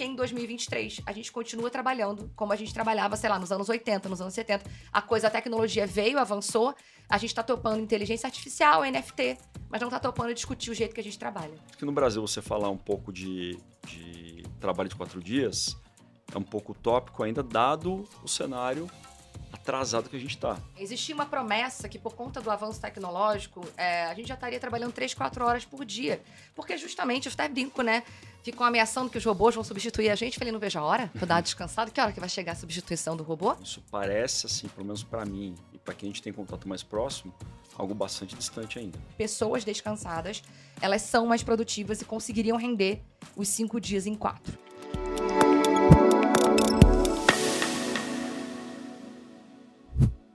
porque em 2023 a gente continua trabalhando como a gente trabalhava, sei lá, nos anos 80, nos anos 70. A coisa, a tecnologia veio, avançou, a gente tá topando inteligência artificial, NFT, mas não tá topando discutir o jeito que a gente trabalha. Aqui no Brasil, você falar um pouco de, de trabalho de quatro dias é um pouco utópico ainda, dado o cenário atrasado que a gente está. Existia uma promessa que, por conta do avanço tecnológico, é, a gente já estaria trabalhando 3, 4 horas por dia. Porque justamente, eu até brinco, né? Ficam ameaçando que os robôs vão substituir a gente. Falei, não vejo a hora? Tô dado descansado. Que hora que vai chegar a substituição do robô? Isso parece, assim, pelo menos para mim e para quem a gente tem contato mais próximo, algo bastante distante ainda. Pessoas descansadas, elas são mais produtivas e conseguiriam render os cinco dias em quatro.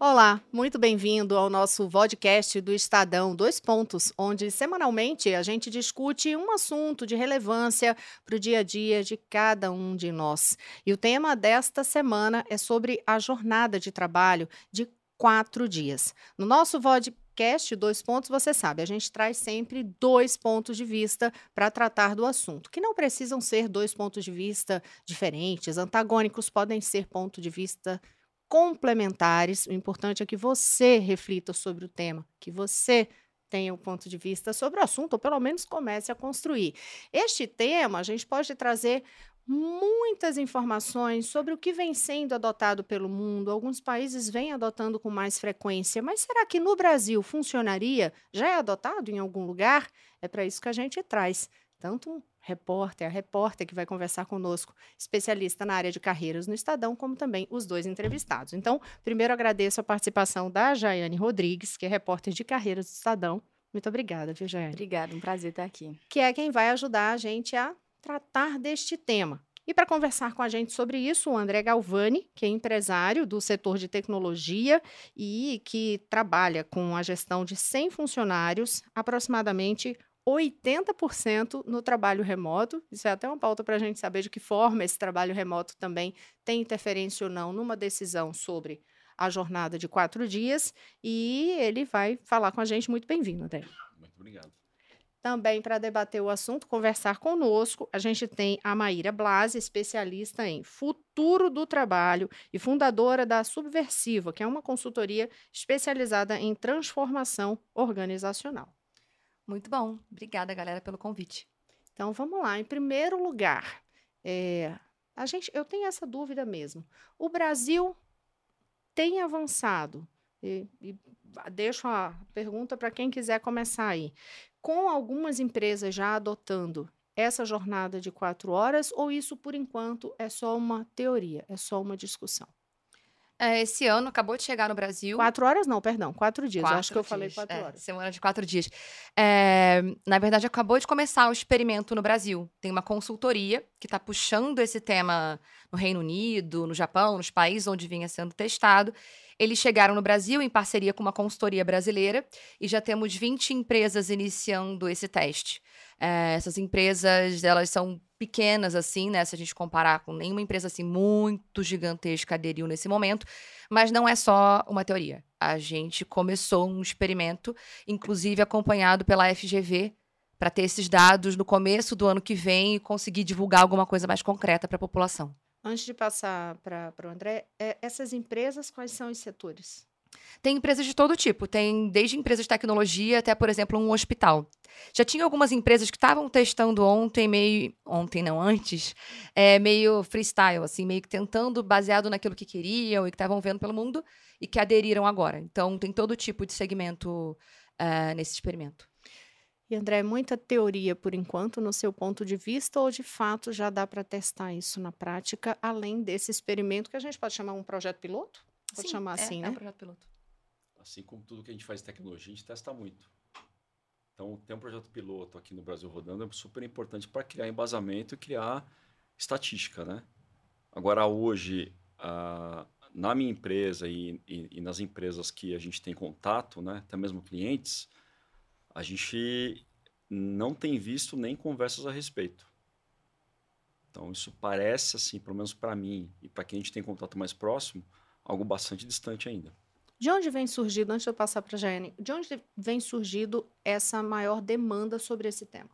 Olá, muito bem-vindo ao nosso podcast do Estadão Dois Pontos, onde semanalmente a gente discute um assunto de relevância para o dia a dia de cada um de nós. E o tema desta semana é sobre a jornada de trabalho de quatro dias. No nosso podcast Dois Pontos, você sabe, a gente traz sempre dois pontos de vista para tratar do assunto, que não precisam ser dois pontos de vista diferentes, antagônicos, podem ser ponto de vista complementares. O importante é que você reflita sobre o tema, que você tenha um ponto de vista sobre o assunto, ou pelo menos comece a construir. Este tema, a gente pode trazer muitas informações sobre o que vem sendo adotado pelo mundo. Alguns países vêm adotando com mais frequência, mas será que no Brasil funcionaria? Já é adotado em algum lugar? É para isso que a gente traz tanto repórter, a repórter que vai conversar conosco, especialista na área de carreiras no Estadão, como também os dois entrevistados. Então, primeiro agradeço a participação da Jaiane Rodrigues, que é repórter de carreiras do Estadão. Muito obrigada, viu, Jaiane? Obrigada, um prazer estar aqui. Que é quem vai ajudar a gente a tratar deste tema. E para conversar com a gente sobre isso, o André Galvani, que é empresário do setor de tecnologia e que trabalha com a gestão de 100 funcionários, aproximadamente 80% no trabalho remoto. Isso é até uma pauta para a gente saber de que forma esse trabalho remoto também tem interferência ou não numa decisão sobre a jornada de quatro dias. E ele vai falar com a gente. Muito bem-vindo, André. Muito obrigado. Também para debater o assunto, conversar conosco, a gente tem a Maíra Blasi, especialista em futuro do trabalho e fundadora da Subversiva, que é uma consultoria especializada em transformação organizacional. Muito bom. Obrigada, galera, pelo convite. Então vamos lá. Em primeiro lugar, é, a gente, eu tenho essa dúvida mesmo. O Brasil tem avançado, e, e deixo a pergunta para quem quiser começar aí, com algumas empresas já adotando essa jornada de quatro horas, ou isso, por enquanto, é só uma teoria, é só uma discussão? É, esse ano acabou de chegar no Brasil. Quatro horas não, perdão, quatro dias. Quatro acho que eu dias. falei quatro é, horas. Semana de quatro dias. É, na verdade, acabou de começar o experimento no Brasil. Tem uma consultoria que está puxando esse tema no Reino Unido, no Japão, nos países onde vinha sendo testado. Eles chegaram no Brasil em parceria com uma consultoria brasileira e já temos 20 empresas iniciando esse teste. É, essas empresas, elas são pequenas assim, né, se a gente comparar com nenhuma empresa assim muito gigantesca aderiu nesse momento, mas não é só uma teoria. A gente começou um experimento, inclusive acompanhado pela FGV, para ter esses dados no começo do ano que vem e conseguir divulgar alguma coisa mais concreta para a população. Antes de passar para o André, é, essas empresas, quais são os setores? Tem empresas de todo tipo, tem desde empresas de tecnologia até, por exemplo, um hospital. Já tinha algumas empresas que estavam testando ontem, meio. Ontem, não, antes, é, meio freestyle, assim, meio que tentando, baseado naquilo que queriam e que estavam vendo pelo mundo, e que aderiram agora. Então, tem todo tipo de segmento uh, nesse experimento. E André, muita teoria por enquanto, no seu ponto de vista, ou de fato já dá para testar isso na prática, além desse experimento que a gente pode chamar um projeto piloto? Pode Sim, chamar é, assim, é né? um projeto piloto. Assim como tudo que a gente faz em tecnologia, a gente testa muito. Então, ter um projeto piloto aqui no Brasil rodando é super importante para criar embasamento e criar estatística, né? Agora, hoje, na minha empresa e, e, e nas empresas que a gente tem contato, né, até mesmo clientes, a gente não tem visto nem conversas a respeito. Então, isso parece, assim, pelo menos para mim e para quem a gente tem contato mais próximo, algo bastante distante ainda. De onde vem surgido, antes de eu passar para a Jane, de onde vem surgido essa maior demanda sobre esse tema?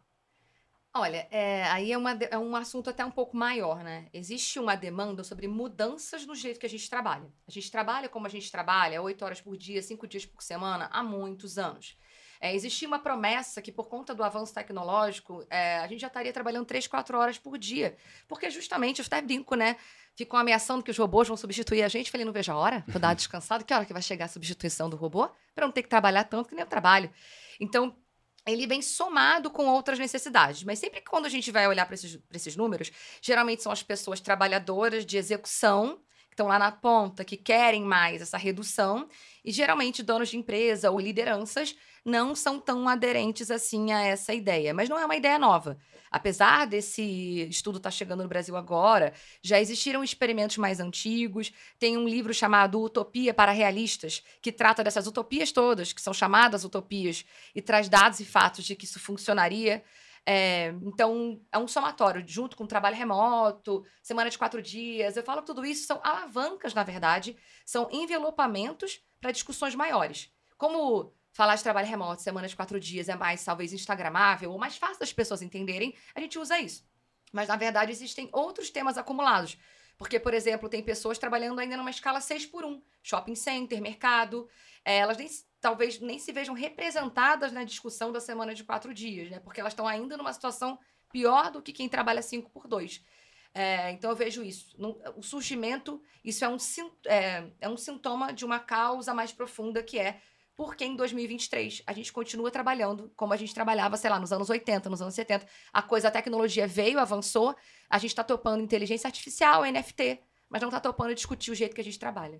Olha, é, aí é, uma, é um assunto até um pouco maior, né? Existe uma demanda sobre mudanças no jeito que a gente trabalha. A gente trabalha como a gente trabalha, oito horas por dia, cinco dias por semana, há muitos anos. É, existia uma promessa que, por conta do avanço tecnológico, é, a gente já estaria trabalhando três, quatro horas por dia. Porque, justamente, eu até brinco, né? Ficam ameaçando que os robôs vão substituir a gente. Falei, não vejo a hora, tô dado descansado. Que hora que vai chegar a substituição do robô? Para não ter que trabalhar tanto que nem eu trabalho. Então, ele vem somado com outras necessidades. Mas sempre que quando a gente vai olhar para esses, esses números, geralmente são as pessoas trabalhadoras de execução, que estão lá na ponta, que querem mais essa redução, e geralmente donos de empresa ou lideranças não são tão aderentes assim a essa ideia. Mas não é uma ideia nova. Apesar desse estudo estar tá chegando no Brasil agora, já existiram experimentos mais antigos. Tem um livro chamado Utopia para Realistas, que trata dessas utopias todas, que são chamadas utopias, e traz dados e fatos de que isso funcionaria. É, então, é um somatório, junto com trabalho remoto, semana de quatro dias. Eu falo tudo isso são alavancas, na verdade, são envelopamentos para discussões maiores. Como falar de trabalho remoto, semana de quatro dias, é mais talvez instagramável ou mais fácil das pessoas entenderem, a gente usa isso. Mas, na verdade, existem outros temas acumulados. Porque, por exemplo, tem pessoas trabalhando ainda numa escala 6 por 1 shopping center, mercado. É, elas nem, talvez nem se vejam representadas na discussão da semana de quatro dias, né? Porque elas estão ainda numa situação pior do que quem trabalha 5 por 2. É, então eu vejo isso. o surgimento, isso é um, é, é um sintoma de uma causa mais profunda que é porque em 2023 a gente continua trabalhando como a gente trabalhava, sei lá, nos anos 80, nos anos 70. A coisa, a tecnologia veio, avançou, a gente está topando inteligência artificial, NFT, mas não está topando discutir o jeito que a gente trabalha.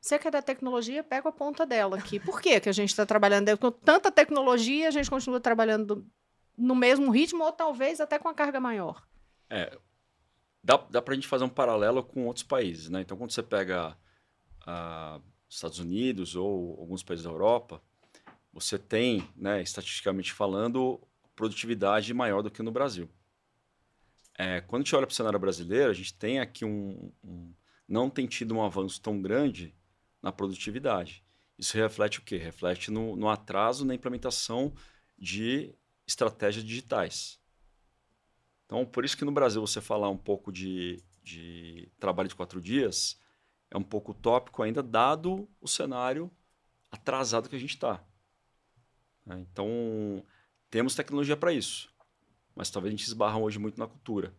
Você que é da tecnologia, pega a ponta dela aqui. Por que, que a gente está trabalhando com tanta tecnologia, a gente continua trabalhando no mesmo ritmo ou talvez até com a carga maior? É, dá, dá para a gente fazer um paralelo com outros países, né? Então, quando você pega a Estados Unidos ou alguns países da Europa, você tem, né, estatisticamente falando, produtividade maior do que no Brasil. É, quando a gente olha para o cenário brasileiro, a gente tem aqui um, um, não tem tido um avanço tão grande na produtividade. Isso reflete o quê? Reflete no, no atraso na implementação de estratégias digitais. Então, por isso que no Brasil você falar um pouco de, de trabalho de quatro dias é um pouco utópico ainda, dado o cenário atrasado que a gente está. Né? Então, temos tecnologia para isso, mas talvez a gente esbarra hoje muito na cultura.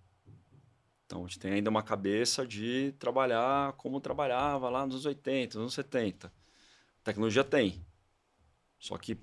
Então, a gente tem ainda uma cabeça de trabalhar como trabalhava lá nos anos 80, nos anos 70. A tecnologia tem, só que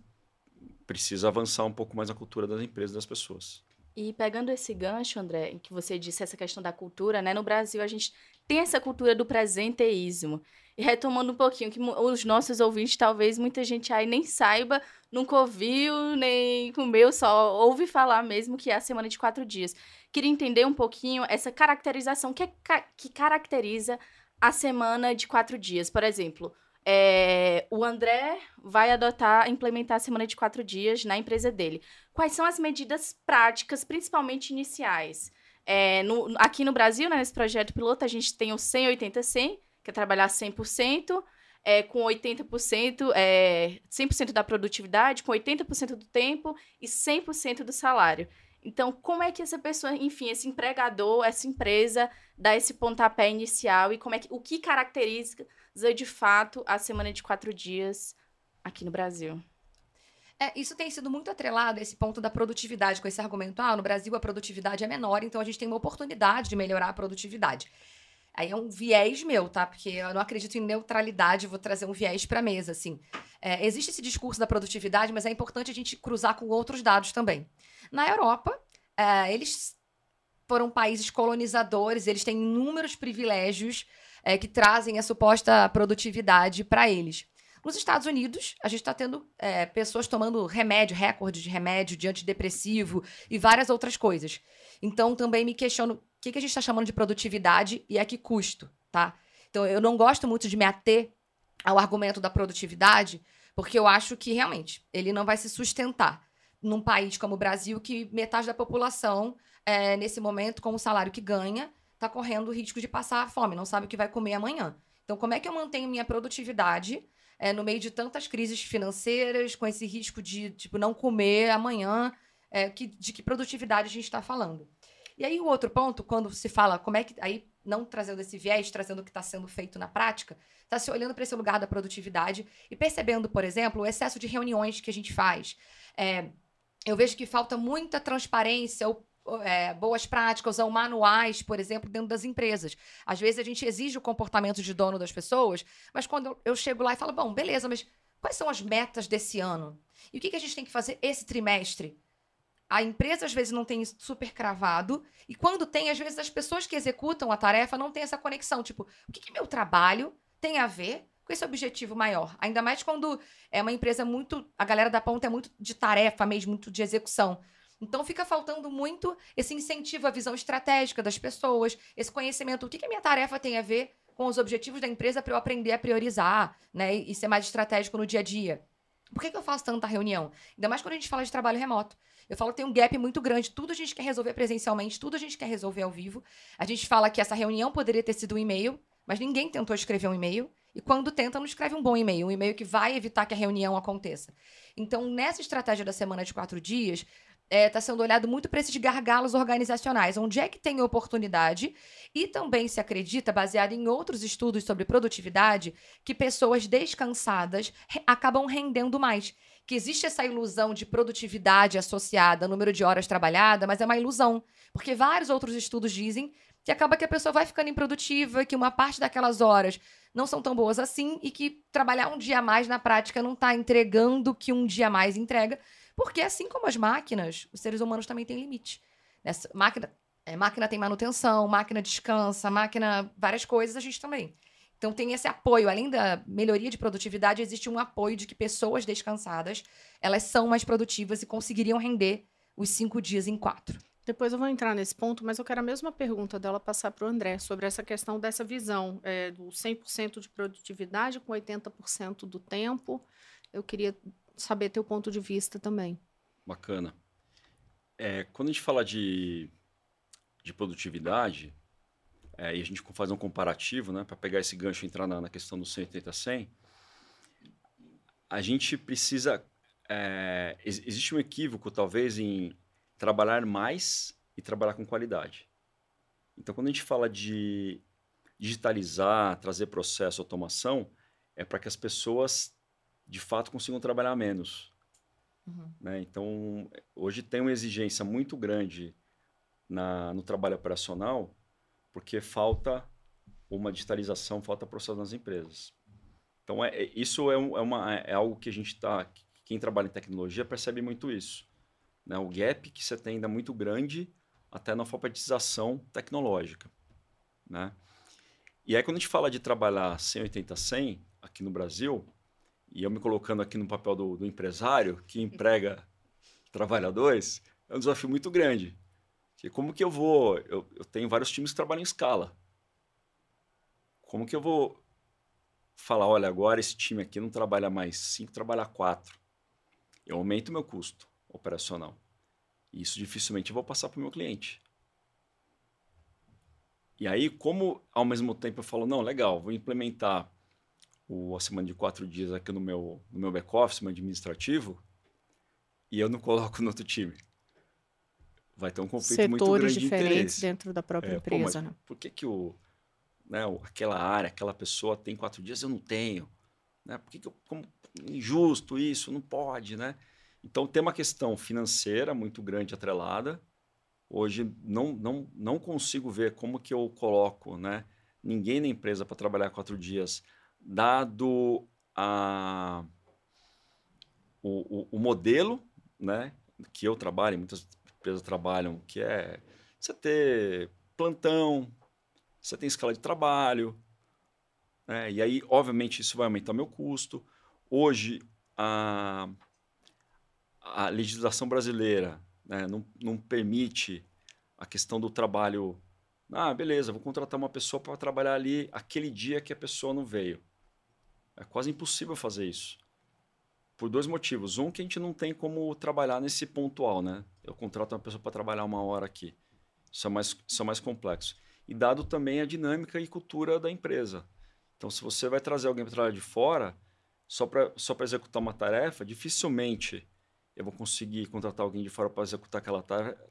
precisa avançar um pouco mais na cultura das empresas das pessoas. E pegando esse gancho, André, em que você disse essa questão da cultura, né? No Brasil a gente tem essa cultura do presenteísmo. E retomando um pouquinho, que os nossos ouvintes, talvez muita gente aí nem saiba, nunca ouviu, nem comeu, só ouve falar mesmo que é a semana de quatro dias. Queria entender um pouquinho essa caracterização que, é, que caracteriza a semana de quatro dias. Por exemplo, é, o André vai adotar, implementar a semana de quatro dias na empresa dele. Quais são as medidas práticas, principalmente iniciais? É, no, aqui no Brasil, né, nesse projeto piloto, a gente tem o 180-100, que é trabalhar 100%, é, com 80%, é, 100% da produtividade, com 80% do tempo e 100% do salário. Então, como é que essa pessoa, enfim, esse empregador, essa empresa, dá esse pontapé inicial e como é que, o que caracteriza de fato a semana de quatro dias aqui no Brasil? É, isso tem sido muito atrelado esse ponto da produtividade, com esse argumento, ah, no Brasil a produtividade é menor, então a gente tem uma oportunidade de melhorar a produtividade. Aí é um viés meu, tá? Porque eu não acredito em neutralidade, vou trazer um viés para a mesa, assim. É, existe esse discurso da produtividade, mas é importante a gente cruzar com outros dados também. Na Europa, é, eles foram países colonizadores, eles têm inúmeros privilégios é, que trazem a suposta produtividade para eles. Nos Estados Unidos, a gente está tendo é, pessoas tomando remédio, recorde de remédio, de antidepressivo e várias outras coisas. Então, também me questiono o que, que a gente está chamando de produtividade e a que custo, tá? Então, eu não gosto muito de me ater ao argumento da produtividade, porque eu acho que, realmente, ele não vai se sustentar num país como o Brasil, que metade da população, é, nesse momento, com o salário que ganha, está correndo o risco de passar fome, não sabe o que vai comer amanhã. Então, como é que eu mantenho minha produtividade é, no meio de tantas crises financeiras, com esse risco de tipo, não comer amanhã, é, que, de que produtividade a gente está falando. E aí o outro ponto, quando se fala como é que. Aí, não trazendo esse viés, trazendo o que está sendo feito na prática, está se olhando para esse lugar da produtividade e percebendo, por exemplo, o excesso de reuniões que a gente faz. É, eu vejo que falta muita transparência ou é, boas práticas ou manuais, por exemplo, dentro das empresas. Às vezes a gente exige o comportamento de dono das pessoas, mas quando eu chego lá e falo, bom, beleza, mas quais são as metas desse ano? E o que, que a gente tem que fazer esse trimestre? A empresa às vezes não tem isso super cravado, e quando tem, às vezes as pessoas que executam a tarefa não têm essa conexão. Tipo, o que, que meu trabalho tem a ver com esse objetivo maior? Ainda mais quando é uma empresa muito. A galera da ponta é muito de tarefa mesmo, muito de execução. Então fica faltando muito esse incentivo à visão estratégica das pessoas, esse conhecimento. O que, que a minha tarefa tem a ver com os objetivos da empresa para eu aprender a priorizar, né? E ser mais estratégico no dia a dia. Por que, que eu faço tanta reunião? Ainda mais quando a gente fala de trabalho remoto. Eu falo que tem um gap muito grande. Tudo a gente quer resolver presencialmente, tudo a gente quer resolver ao vivo. A gente fala que essa reunião poderia ter sido um e-mail, mas ninguém tentou escrever um e-mail. E quando tenta, não escreve um bom e-mail, um e-mail que vai evitar que a reunião aconteça. Então, nessa estratégia da semana de quatro dias, está é, tá sendo olhado muito para esses gargalos organizacionais, onde é que tem oportunidade, e também se acredita, baseado em outros estudos sobre produtividade, que pessoas descansadas re acabam rendendo mais. Que existe essa ilusão de produtividade associada ao número de horas trabalhadas, mas é uma ilusão. Porque vários outros estudos dizem que acaba que a pessoa vai ficando improdutiva, que uma parte daquelas horas não são tão boas assim, e que trabalhar um dia a mais na prática não está entregando o que um dia a mais entrega porque assim como as máquinas, os seres humanos também têm limite. Nessa máquina, é, máquina tem manutenção, máquina descansa, máquina várias coisas, a gente também. Então tem esse apoio, além da melhoria de produtividade, existe um apoio de que pessoas descansadas, elas são mais produtivas e conseguiriam render os cinco dias em quatro. Depois eu vou entrar nesse ponto, mas eu quero a mesma pergunta dela passar para o André sobre essa questão dessa visão é, do 100% de produtividade com 80% do tempo. Eu queria saber teu ponto de vista também. Bacana. É, quando a gente fala de, de produtividade, é, e a gente faz um comparativo, né, para pegar esse gancho e entrar na, na questão do 180-100, a gente precisa. É, existe um equívoco, talvez, em trabalhar mais e trabalhar com qualidade. Então, quando a gente fala de digitalizar, trazer processo, automação, é para que as pessoas de fato consigam trabalhar menos. Uhum. Né? Então, hoje tem uma exigência muito grande na, no trabalho operacional, porque falta uma digitalização, falta processo nas empresas. Então, é, é isso é, um, é, uma, é algo que a gente está. Quem trabalha em tecnologia percebe muito isso. Né? O gap que você tem ainda é muito grande até na alfabetização tecnológica. Né? E aí, quando a gente fala de trabalhar 180-100 aqui no Brasil, e eu me colocando aqui no papel do, do empresário que emprega trabalhadores, é um desafio muito grande. Porque como que eu vou... Eu, eu tenho vários times que trabalham em escala. Como que eu vou falar, olha, agora esse time aqui não trabalha mais cinco, trabalha quatro. Eu aumento o meu custo operacional. E isso dificilmente eu vou passar para o meu cliente. E aí, como ao mesmo tempo eu falo, não, legal, vou implementar o, a semana de quatro dias aqui no meu, no meu back-office, no administrativo, e eu não coloco no outro time. Vai ter um conflito Setores muito grande diferentes de interesse. dentro da própria é, empresa, pô, né? Por que, que o, né, aquela área, aquela pessoa tem quatro dias eu não tenho? Né? Por que, que eu, como, injusto isso, não pode, né? Então tem uma questão financeira muito grande atrelada. Hoje não, não, não consigo ver como que eu coloco né, ninguém na empresa para trabalhar quatro dias dado a, o, o, o, modelo né, que eu trabalho, muitas empresas trabalham, que é você ter plantão, você tem escala de trabalho, né, e aí, obviamente, isso vai aumentar meu custo. Hoje, a, a legislação brasileira né, não, não permite a questão do trabalho. Ah, beleza, vou contratar uma pessoa para trabalhar ali aquele dia que a pessoa não veio. É quase impossível fazer isso. Por dois motivos. Um, que a gente não tem como trabalhar nesse pontual, né? Eu contrato uma pessoa para trabalhar uma hora aqui. Isso é, mais, isso é mais complexo. E dado também a dinâmica e cultura da empresa. Então, se você vai trazer alguém para trabalhar de fora, só para só executar uma tarefa, dificilmente eu vou conseguir contratar alguém de fora para executar aquela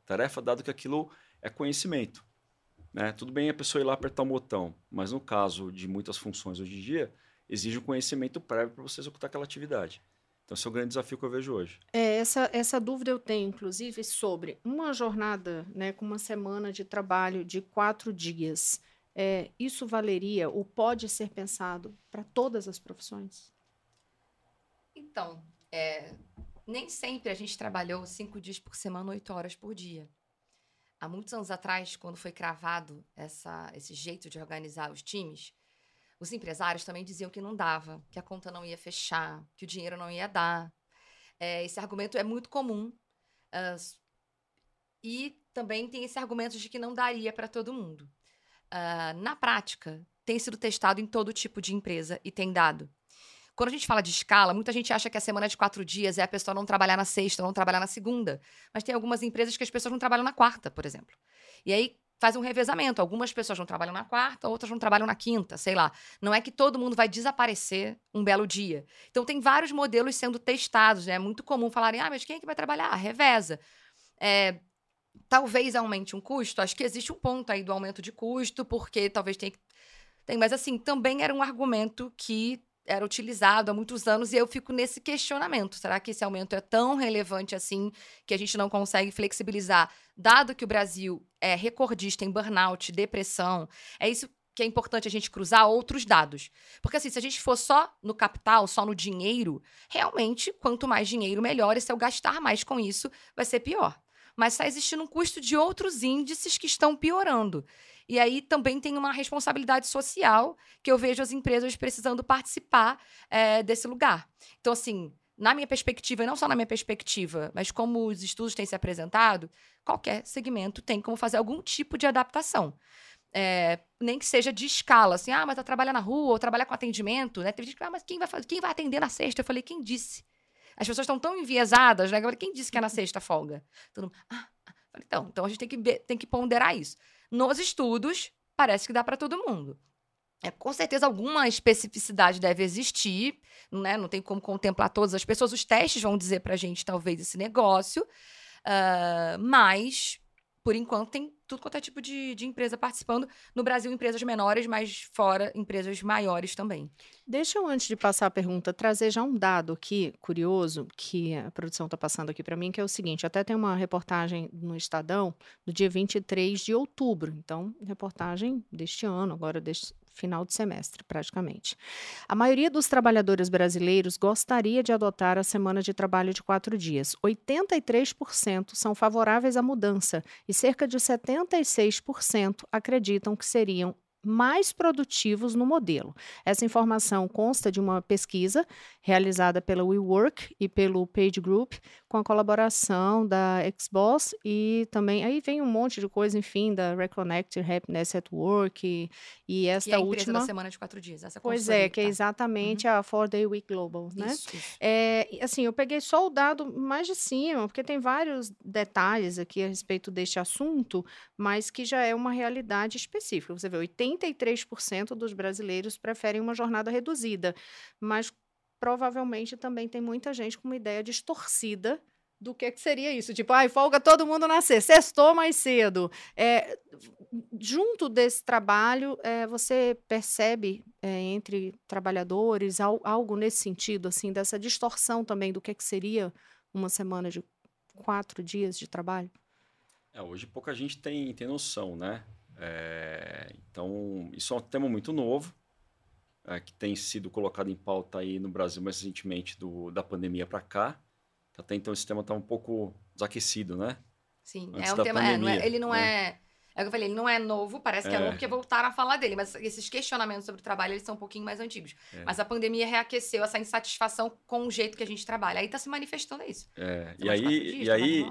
tarefa, dado que aquilo é conhecimento. Né? Tudo bem a pessoa ir lá apertar um botão, mas no caso de muitas funções hoje em dia, exige um conhecimento prévio para você executar aquela atividade. Então, esse é o grande desafio que eu vejo hoje. É, essa, essa dúvida eu tenho, inclusive, sobre uma jornada né, com uma semana de trabalho de quatro dias. É, isso valeria ou pode ser pensado para todas as profissões? Então, é, nem sempre a gente trabalhou cinco dias por semana, oito horas por dia. Há muitos anos atrás, quando foi cravado essa, esse jeito de organizar os times, os empresários também diziam que não dava, que a conta não ia fechar, que o dinheiro não ia dar. É, esse argumento é muito comum. Uh, e também tem esse argumento de que não daria para todo mundo. Uh, na prática, tem sido testado em todo tipo de empresa e tem dado. Quando a gente fala de escala, muita gente acha que a semana de quatro dias é a pessoa não trabalhar na sexta, não trabalhar na segunda. Mas tem algumas empresas que as pessoas não trabalham na quarta, por exemplo. E aí faz um revezamento. Algumas pessoas não trabalham na quarta, outras não trabalham na quinta, sei lá. Não é que todo mundo vai desaparecer um belo dia. Então tem vários modelos sendo testados, né? É muito comum falarem, ah, mas quem é que vai trabalhar? Ah, reveza. É, talvez aumente um custo. Acho que existe um ponto aí do aumento de custo, porque talvez tenha que. Tem, mas assim, também era um argumento que era utilizado há muitos anos e eu fico nesse questionamento. Será que esse aumento é tão relevante assim que a gente não consegue flexibilizar, dado que o Brasil é recordista em burnout, depressão? É isso que é importante a gente cruzar outros dados. Porque assim, se a gente for só no capital, só no dinheiro, realmente, quanto mais dinheiro, melhor. E se eu gastar mais com isso, vai ser pior. Mas está existindo um custo de outros índices que estão piorando. E aí também tem uma responsabilidade social que eu vejo as empresas precisando participar é, desse lugar. Então, assim, na minha perspectiva, e não só na minha perspectiva, mas como os estudos têm se apresentado, qualquer segmento tem como fazer algum tipo de adaptação. É, nem que seja de escala, assim, ah, mas tá trabalhar na rua, ou trabalhar com atendimento, né? Teve gente que, ah, mas quem vai, fazer, quem vai atender na sexta? Eu falei, quem disse? As pessoas estão tão enviesadas, né? Quem disse que é na sexta folga? Todo mundo, ah, ah. Falei, então, então a gente tem que, tem que ponderar isso. Nos estudos, parece que dá para todo mundo. É, com certeza alguma especificidade deve existir, né? não tem como contemplar todas as pessoas. Os testes vão dizer para a gente, talvez, esse negócio, uh, mas por enquanto, tem tudo quanto é tipo de, de empresa participando. No Brasil, empresas menores, mas fora, empresas maiores também. Deixa eu, antes de passar a pergunta, trazer já um dado aqui, curioso, que a produção está passando aqui para mim, que é o seguinte: até tem uma reportagem no Estadão, do dia 23 de outubro. Então, reportagem deste ano, agora deste, final de semestre, praticamente. A maioria dos trabalhadores brasileiros gostaria de adotar a semana de trabalho de quatro dias. 83% são favoráveis à mudança e cerca de 76% acreditam que seriam mais produtivos no modelo. Essa informação consta de uma pesquisa realizada pela WeWork e pelo Page Group, com a colaboração da Xbox e também aí vem um monte de coisa, enfim, da Reconnect Happiness at Work e, e esta e a última da semana de quatro dias. Essa pois é, que é exatamente uhum. a Four Day Week Global, né? Isso, isso. É, assim, eu peguei só o dado mais de cima, porque tem vários detalhes aqui a respeito deste assunto, mas que já é uma realidade específica. Você vê, 83% dos brasileiros preferem uma jornada reduzida, mas provavelmente também tem muita gente com uma ideia distorcida do que, que seria isso. Tipo, ai, folga todo mundo nascer, sextou mais cedo. É, junto desse trabalho, é, você percebe é, entre trabalhadores algo nesse sentido, assim, dessa distorção também do que, que seria uma semana de quatro dias de trabalho? É, hoje pouca gente tem, tem noção, né? É, então, isso é um tema muito novo é, que tem sido colocado em pauta aí no Brasil mais recentemente do, da pandemia para cá. Até então esse tema está um pouco desaquecido, né? Sim, Antes é um tema. Pandemia, é, não é, ele não né? é. É o que eu falei, ele não é novo, parece que é, é novo porque voltaram a falar dele, mas esses questionamentos sobre o trabalho, eles são um pouquinho mais antigos. É. Mas a pandemia reaqueceu essa insatisfação com o jeito que a gente trabalha. Aí está se manifestando isso. É. E aí, e aí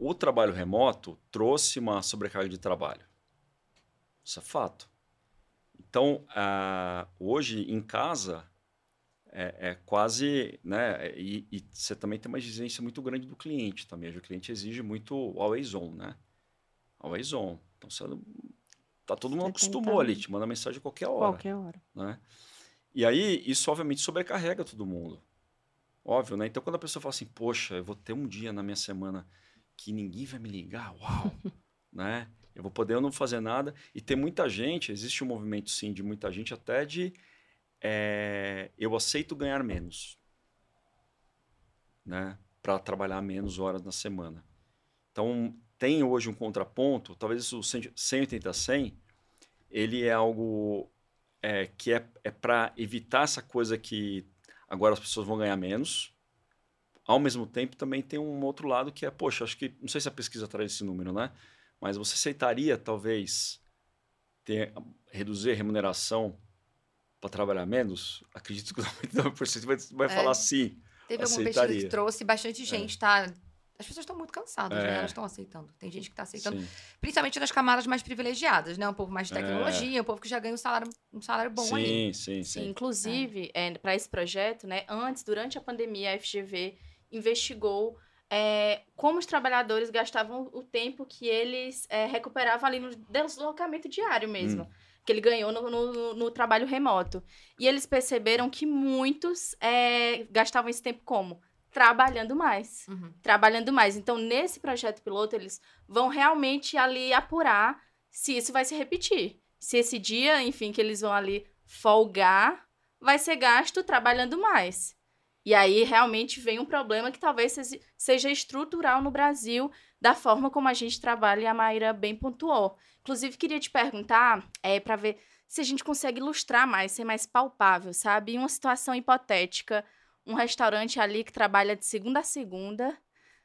o trabalho remoto trouxe uma sobrecarga de trabalho. Isso é fato. Então, uh, hoje em casa é, é, quase, né? E, e, você também tem uma exigência muito grande do cliente também. O cliente exige muito always on, né? Always on. Então, você tá todo mundo acostumou ali, te manda mensagem a qualquer hora. Qualquer hora. Né? E aí, isso obviamente sobrecarrega todo mundo. Óbvio, né? Então, quando a pessoa fala assim, poxa, eu vou ter um dia na minha semana que ninguém vai me ligar, uau, né? Eu vou poder não fazer nada. E tem muita gente, existe um movimento, sim, de muita gente até de é, eu aceito ganhar menos, né? Para trabalhar menos horas na semana. Então, tem hoje um contraponto, talvez o 180-100, ele é algo é, que é, é para evitar essa coisa que agora as pessoas vão ganhar menos. Ao mesmo tempo, também tem um outro lado que é, poxa, acho que, não sei se a pesquisa traz esse número, né? Mas você aceitaria, talvez, ter, reduzir a remuneração para trabalhar menos? Acredito que 99% vai, vai é, falar sim. Teve alguma pesquisa que trouxe bastante é. gente, é. tá? As pessoas estão muito cansadas, né? é. né? Elas estão aceitando. Tem gente que está aceitando. Sim. Principalmente nas camadas mais privilegiadas, né? Um povo mais de é. tecnologia, é. um povo que já ganha um salário, um salário bom sim, ali. Sim, sim, sim. Inclusive, é. para esse projeto, né? Antes, durante a pandemia, a FGV investigou é, como os trabalhadores gastavam o tempo que eles é, recuperavam ali no deslocamento diário mesmo. Hum. Que ele ganhou no, no, no, trabalho remoto. E eles perceberam que muitos é, gastavam esse tempo como? trabalhando mais. Uhum. Trabalhando mais. Então, nesse projeto piloto, eles vão realmente ali apurar se isso vai se repetir. Se esse dia, enfim, que eles vão ali folgar, vai ser gasto trabalhando mais. E aí realmente vem um problema que talvez seja estrutural no Brasil, da forma como a gente trabalha, e a Maíra bem pontuou. Inclusive, queria te perguntar, é, para ver se a gente consegue ilustrar mais, ser mais palpável, sabe? Em uma situação hipotética, um restaurante ali que trabalha de segunda a segunda,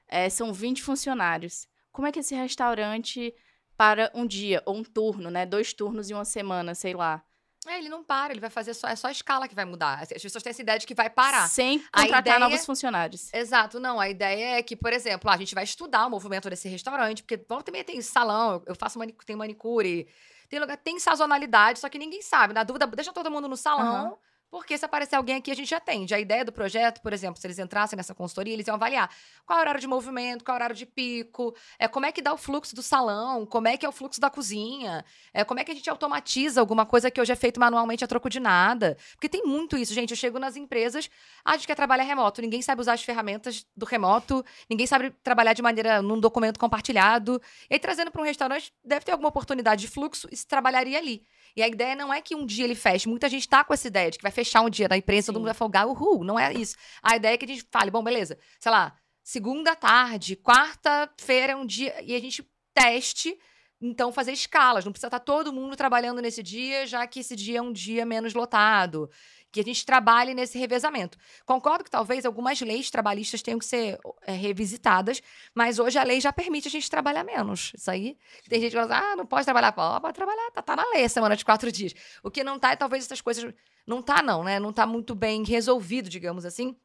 é, são 20 funcionários. Como é que esse restaurante para um dia, ou um turno, né? Dois turnos em uma semana, sei lá. É, ele não para, ele vai fazer só. É só a escala que vai mudar. As pessoas têm essa ideia de que vai parar. Sem contratar ideia, novos funcionários. Exato, não. A ideia é que, por exemplo, a gente vai estudar o movimento desse restaurante, porque volta e tem salão, eu faço manicure, tem manicure, tem lugar, tem sazonalidade, só que ninguém sabe. Na dúvida, deixa todo mundo no salão. Uhum. Porque se aparecer alguém aqui, a gente atende. A ideia do projeto, por exemplo, se eles entrassem nessa consultoria, eles iam avaliar qual é o horário de movimento, qual é o horário de pico, é, como é que dá o fluxo do salão, como é que é o fluxo da cozinha, é, como é que a gente automatiza alguma coisa que hoje é feito manualmente a troco de nada. Porque tem muito isso, gente. Eu chego nas empresas, ah, a gente quer trabalhar remoto, ninguém sabe usar as ferramentas do remoto, ninguém sabe trabalhar de maneira num documento compartilhado. E aí, trazendo para um restaurante, deve ter alguma oportunidade de fluxo e se trabalharia ali. E a ideia não é que um dia ele feche. Muita gente tá com essa ideia de que vai fechar um dia na imprensa, todo mundo vai folgar, uhul. Não é isso. A ideia é que a gente fale, bom, beleza, sei lá, segunda tarde, quarta-feira é um dia, e a gente teste então fazer escalas. Não precisa estar tá todo mundo trabalhando nesse dia, já que esse dia é um dia menos lotado que a gente trabalhe nesse revezamento. Concordo que talvez algumas leis trabalhistas tenham que ser é, revisitadas, mas hoje a lei já permite a gente trabalhar menos. Isso aí. Tem gente que fala, ah, não pode trabalhar. Pô, pode trabalhar, tá, tá na lei a semana de quatro dias. O que não tá é talvez essas coisas. Não tá, não, né? Não tá muito bem resolvido, digamos assim,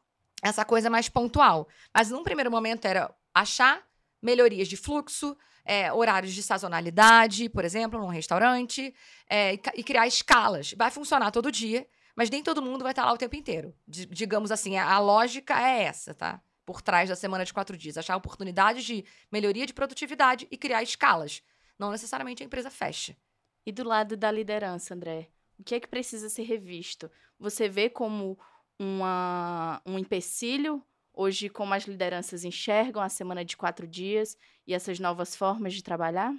essa coisa mais pontual. Mas num primeiro momento era achar melhorias de fluxo, é, horários de sazonalidade, por exemplo, num restaurante, é, e, criar escalas. Vai funcionar todo dia mas nem todo mundo vai estar lá o tempo inteiro. D digamos assim, a, a lógica é essa, tá? Por trás da semana de quatro dias. Achar oportunidades de melhoria de produtividade e criar escalas. Não necessariamente a empresa fecha. E do lado da liderança, André? O que é que precisa ser revisto? Você vê como uma, um empecilho hoje como as lideranças enxergam a semana de quatro dias e essas novas formas de trabalhar?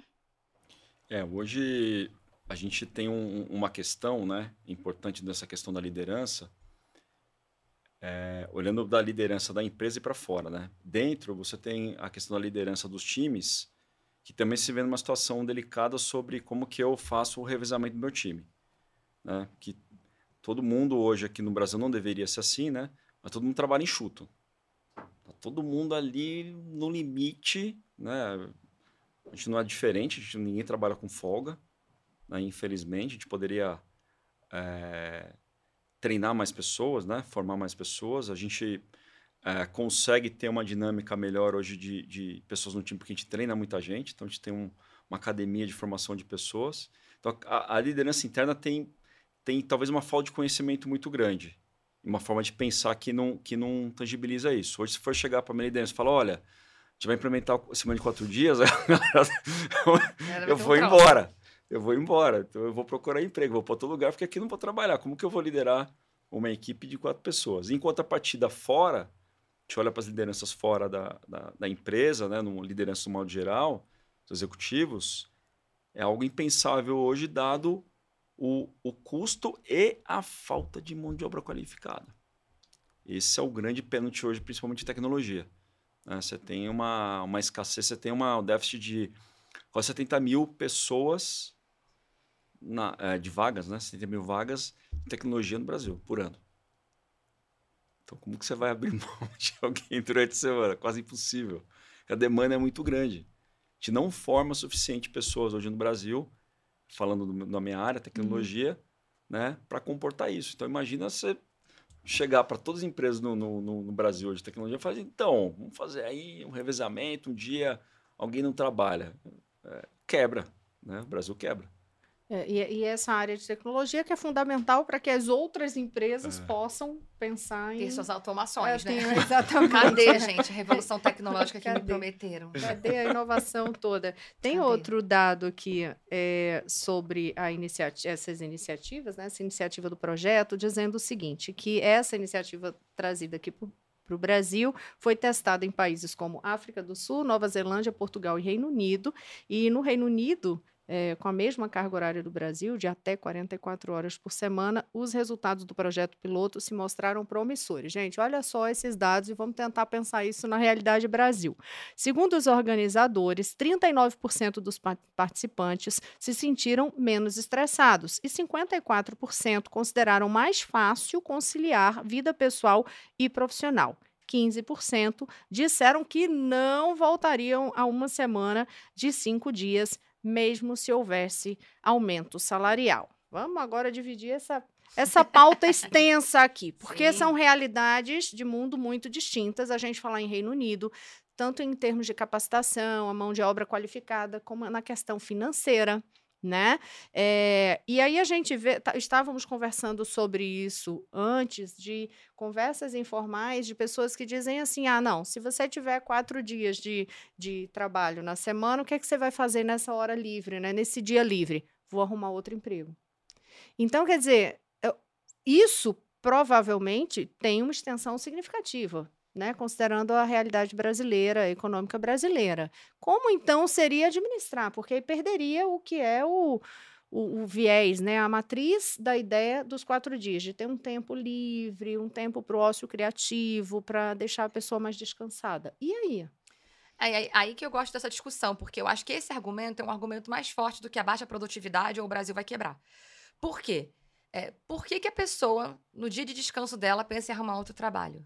É, hoje a gente tem um, uma questão né, importante dessa questão da liderança, é, olhando da liderança da empresa e para fora. Né? Dentro, você tem a questão da liderança dos times, que também se vê numa situação delicada sobre como que eu faço o revezamento do meu time. Né? Que todo mundo hoje aqui no Brasil não deveria ser assim, né? mas todo mundo trabalha enxuto. Tá todo mundo ali no limite, né? A gente não é diferente, gente, ninguém trabalha com folga né? infelizmente. A gente poderia é, treinar mais pessoas, né? formar mais pessoas. A gente é, consegue ter uma dinâmica melhor hoje de, de, pessoas no time, porque a gente treina muita gente, então a gente tem um, uma academia de formação de pessoas. Então, a, a, liderança interna tem, tem talvez uma falta de conhecimento muito grande, uma forma de pensar que não, que não tangibiliza isso. Hoje, se for chegar para a minha liderança e falar, olha, a gente vai implementar a semana de quatro dias, eu vou embora eu vou embora. Então eu vou procurar emprego, vou para outro lugar, porque aqui não vou trabalhar. Como que eu vou liderar uma equipe de quatro pessoas? Em contrapartida, fora, gente olha para as lideranças fora da, da, da, empresa, né, no liderança no modo geral, os executivos, é algo impensável hoje, dado o, o custo e a falta de mão de obra qualificada. Esse é o grande pênalti hoje, principalmente em tecnologia. Né? Você tem uma, uma escassez, você tem uma, um déficit de quase 70 mil pessoas na, é, de vagas, né? 70 mil vagas de tecnologia no Brasil por ano. Então, como que você vai abrir mão de alguém durante a semana? Quase impossível. A demanda é muito grande. A gente não forma suficiente pessoas hoje no Brasil, falando do, da minha área, tecnologia, uhum. né, para comportar isso. Então, imagina você chegar para todas as empresas no, no, no, Brasil hoje de tecnologia e falar, então, vamos fazer aí um revezamento, um dia alguém não trabalha. É, quebra, né? O Brasil quebra. É, e, e, essa área de tecnologia que é fundamental para que as outras empresas é. possam pensar em... Ter suas automações, é, né? Tem, exatamente. Cadê, gente, a revolução tecnológica que Cadê? me prometeram? Cadê a inovação toda? Tem Cadê? outro dado aqui é, sobre a iniciativa, essas iniciativas, né? essa iniciativa do projeto, dizendo o seguinte, que essa iniciativa trazida aqui por para o Brasil, foi testada em países como África do Sul, Nova Zelândia, Portugal e Reino Unido. E no Reino Unido, é, com a mesma carga horária do Brasil, de até 44 horas por semana, os resultados do projeto piloto se mostraram promissores. Gente, olha só esses dados e vamos tentar pensar isso na realidade Brasil. Segundo os organizadores, 39% dos participantes se sentiram menos estressados e 54% consideraram mais fácil conciliar vida pessoal e profissional. 15% disseram que não voltariam a uma semana de cinco dias mesmo se houvesse aumento salarial. Vamos agora dividir essa, essa pauta extensa aqui, porque Sim. são realidades de mundo muito distintas. A gente falar em Reino Unido, tanto em termos de capacitação, a mão de obra qualificada, como na questão financeira né? É, e aí a gente vê, tá, estávamos conversando sobre isso antes de conversas informais de pessoas que dizem assim: ah, não, se você tiver quatro dias de, de trabalho na semana, o que é que você vai fazer nessa hora livre, né? Nesse dia livre? Vou arrumar outro emprego. Então, quer dizer, isso provavelmente tem uma extensão significativa né, considerando a realidade brasileira, econômica brasileira. Como então seria administrar? Porque aí perderia o que é o, o, o, viés, né, a matriz da ideia dos quatro dias, de ter um tempo livre, um tempo para o ócio criativo, para deixar a pessoa mais descansada. E aí? É aí, aí que eu gosto dessa discussão, porque eu acho que esse argumento é um argumento mais forte do que a baixa produtividade ou o Brasil vai quebrar. Por quê? É, por que, que a pessoa, no dia de descanso dela, pensa em arrumar outro trabalho?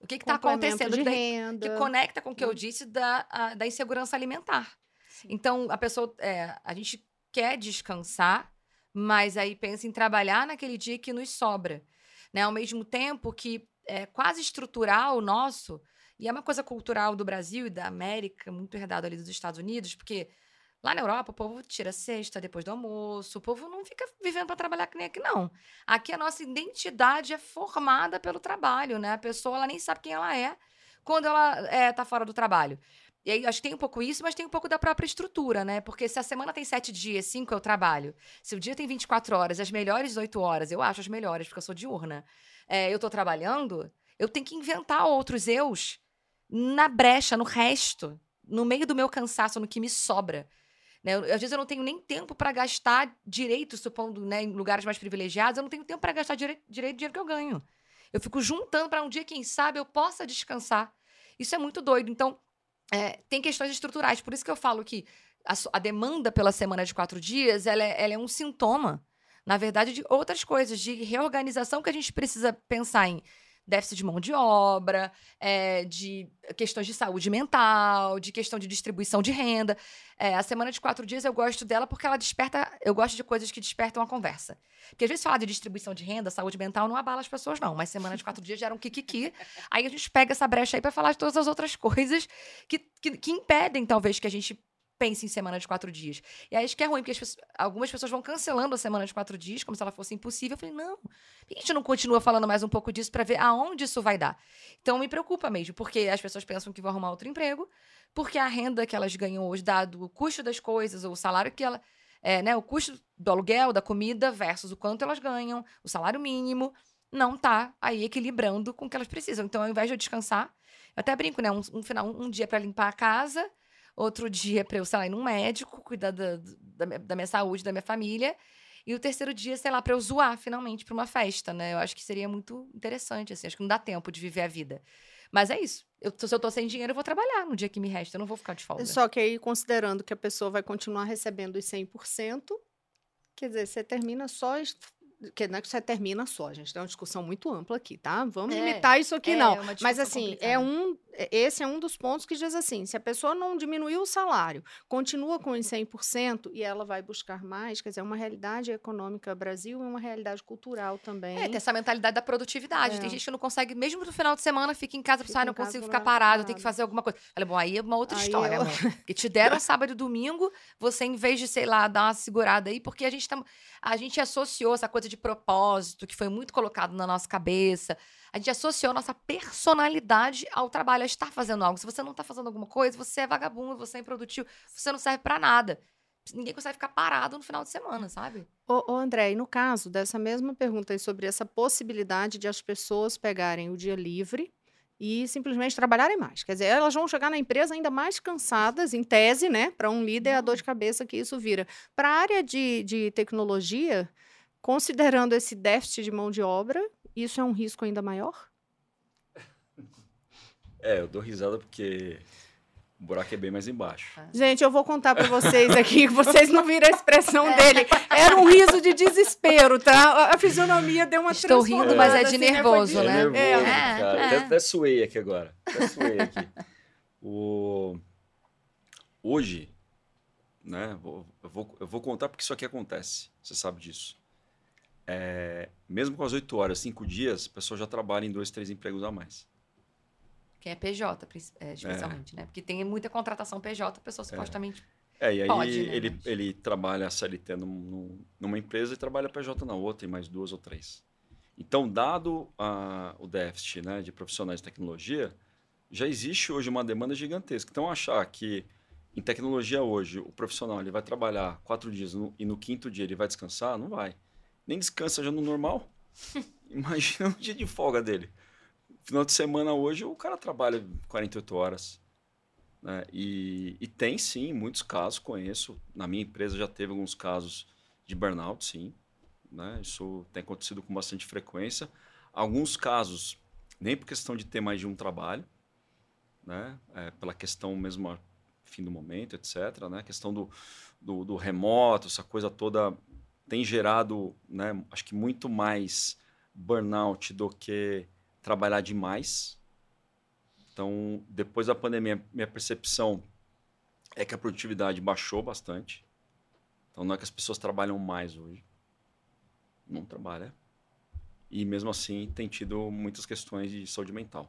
O que está acontecendo? De que, renda. que conecta com o que eu disse da, a, da insegurança alimentar. Sim. Então, a pessoa. É, a gente quer descansar, mas aí pensa em trabalhar naquele dia que nos sobra. Né? Ao mesmo tempo que é quase estrutural nosso, e é uma coisa cultural do Brasil e da América, muito herdado ali dos Estados Unidos, porque Lá na Europa, o povo tira sexta depois do almoço, o povo não fica vivendo para trabalhar que nem aqui, não. Aqui a nossa identidade é formada pelo trabalho, né? A pessoa ela nem sabe quem ela é quando ela é, tá fora do trabalho. E aí, acho que tem um pouco isso, mas tem um pouco da própria estrutura, né? Porque se a semana tem sete dias, cinco eu trabalho. Se o dia tem 24 horas, as melhores oito horas, eu acho as melhores, porque eu sou diurna, é, eu tô trabalhando, eu tenho que inventar outros eus na brecha, no resto, no meio do meu cansaço, no que me sobra. Né? às vezes eu não tenho nem tempo para gastar direito, supondo, né, em lugares mais privilegiados, eu não tenho tempo para gastar direito, direito dinheiro que eu ganho. Eu fico juntando para um dia, quem sabe, eu possa descansar. Isso é muito doido. Então, é, tem questões estruturais. Por isso que eu falo que a, a demanda pela semana de quatro dias ela é, ela é um sintoma, na verdade, de outras coisas, de reorganização que a gente precisa pensar em déficit de mão de obra, é, de questões de saúde mental, de questão de distribuição de renda. É, a semana de quatro dias eu gosto dela porque ela desperta. Eu gosto de coisas que despertam a conversa. Porque às vezes falar de distribuição de renda, saúde mental, não abala as pessoas, não. Mas semana de quatro dias gera um kikiki. Aí a gente pega essa brecha aí para falar de todas as outras coisas que, que, que impedem, talvez, que a gente pense em semana de quatro dias. E aí acho que é ruim, porque pessoas, algumas pessoas vão cancelando a semana de quatro dias, como se ela fosse impossível. Eu falei, não, por que a gente não continua falando mais um pouco disso para ver aonde isso vai dar? Então me preocupa mesmo, porque as pessoas pensam que vão arrumar outro emprego, porque a renda que elas ganham hoje, dado o custo das coisas, ou o salário que ela. É, né, o custo do aluguel, da comida, versus o quanto elas ganham, o salário mínimo. não tá aí equilibrando com o que elas precisam. Então, ao invés de eu descansar, eu até brinco, né? Um, um final, um dia para limpar a casa, outro dia para eu, sei lá, ir num médico, cuidar da, da, minha, da minha saúde, da minha família. E o terceiro dia, sei lá, para eu zoar finalmente para uma festa, né? Eu acho que seria muito interessante, assim. Acho que não dá tempo de viver a vida. Mas é isso. Eu, se eu tô sem dinheiro, eu vou trabalhar no dia que me resta. Eu não vou ficar de folga. Só que aí, considerando que a pessoa vai continuar recebendo os 100%, quer dizer, você termina só que não é que você termina só, a gente tem uma discussão muito ampla aqui, tá? Vamos é, limitar isso aqui, é, não. Mas assim, é um, é, esse é um dos pontos que diz assim: se a pessoa não diminuiu o salário, continua com os 100% e ela vai buscar mais, quer dizer, é uma realidade econômica Brasil e uma realidade cultural também. É, tem essa mentalidade da produtividade. É. Tem gente que não consegue, mesmo no final de semana, fica em casa, fica ah, não consigo ficar parado, tem que fazer alguma coisa. Falei, bom, aí é uma outra aí história, eu... amor. Porque te deram sábado e domingo, você, em vez de, sei lá, dar uma segurada aí, porque a gente, tá, a gente associou essa coisa de propósito, que foi muito colocado na nossa cabeça. A gente associou nossa personalidade ao trabalho, a estar fazendo algo. Se você não está fazendo alguma coisa, você é vagabundo, você é improdutivo, você não serve para nada. Ninguém consegue ficar parado no final de semana, sabe? Ô, ô, André, e no caso dessa mesma pergunta aí sobre essa possibilidade de as pessoas pegarem o dia livre e simplesmente trabalharem mais. Quer dizer, elas vão chegar na empresa ainda mais cansadas, em tese, né? Para um líder, é a dor de cabeça que isso vira. Para a área de, de tecnologia, considerando esse déficit de mão de obra, isso é um risco ainda maior? É, eu dou risada porque o buraco é bem mais embaixo. É. Gente, eu vou contar para vocês aqui, que vocês não viram a expressão é. dele. Era um riso de desespero, tá? A fisionomia deu uma Estou rindo, mas é de assim, né? nervoso, né? É nervoso, é, cara. É. Até, até suei aqui agora. Até suei aqui. O... Hoje, né? Eu vou, eu vou contar porque isso aqui acontece. Você sabe disso é, mesmo com as 8 horas, 5 dias, a pessoa já trabalha em dois, três empregos a mais. Quem é PJ, é, especialmente, é. né? Porque tem muita contratação PJ, a pessoa é. supostamente. É, e aí pode, né? ele, ele trabalha a CLT num, numa empresa e trabalha PJ na outra, e mais duas ou três. Então, dado a, o déficit né, de profissionais de tecnologia, já existe hoje uma demanda gigantesca. Então, achar que em tecnologia hoje o profissional ele vai trabalhar quatro dias no, e no quinto dia ele vai descansar, não vai nem descansa já no normal. Imagina um dia de folga dele. Final de semana hoje o cara trabalha 48 horas. Né? E, e tem sim, muitos casos, conheço. Na minha empresa já teve alguns casos de burnout, sim. Né? Isso tem acontecido com bastante frequência. Alguns casos, nem por questão de ter mais de um trabalho, né? É, pela questão mesmo fim do momento, etc. Né? A questão do, do, do remoto, essa coisa toda tem gerado, né, acho que muito mais burnout do que trabalhar demais. Então, depois da pandemia, minha percepção é que a produtividade baixou bastante. Então, não é que as pessoas trabalham mais hoje. Não trabalha. E mesmo assim, tem tido muitas questões de saúde mental.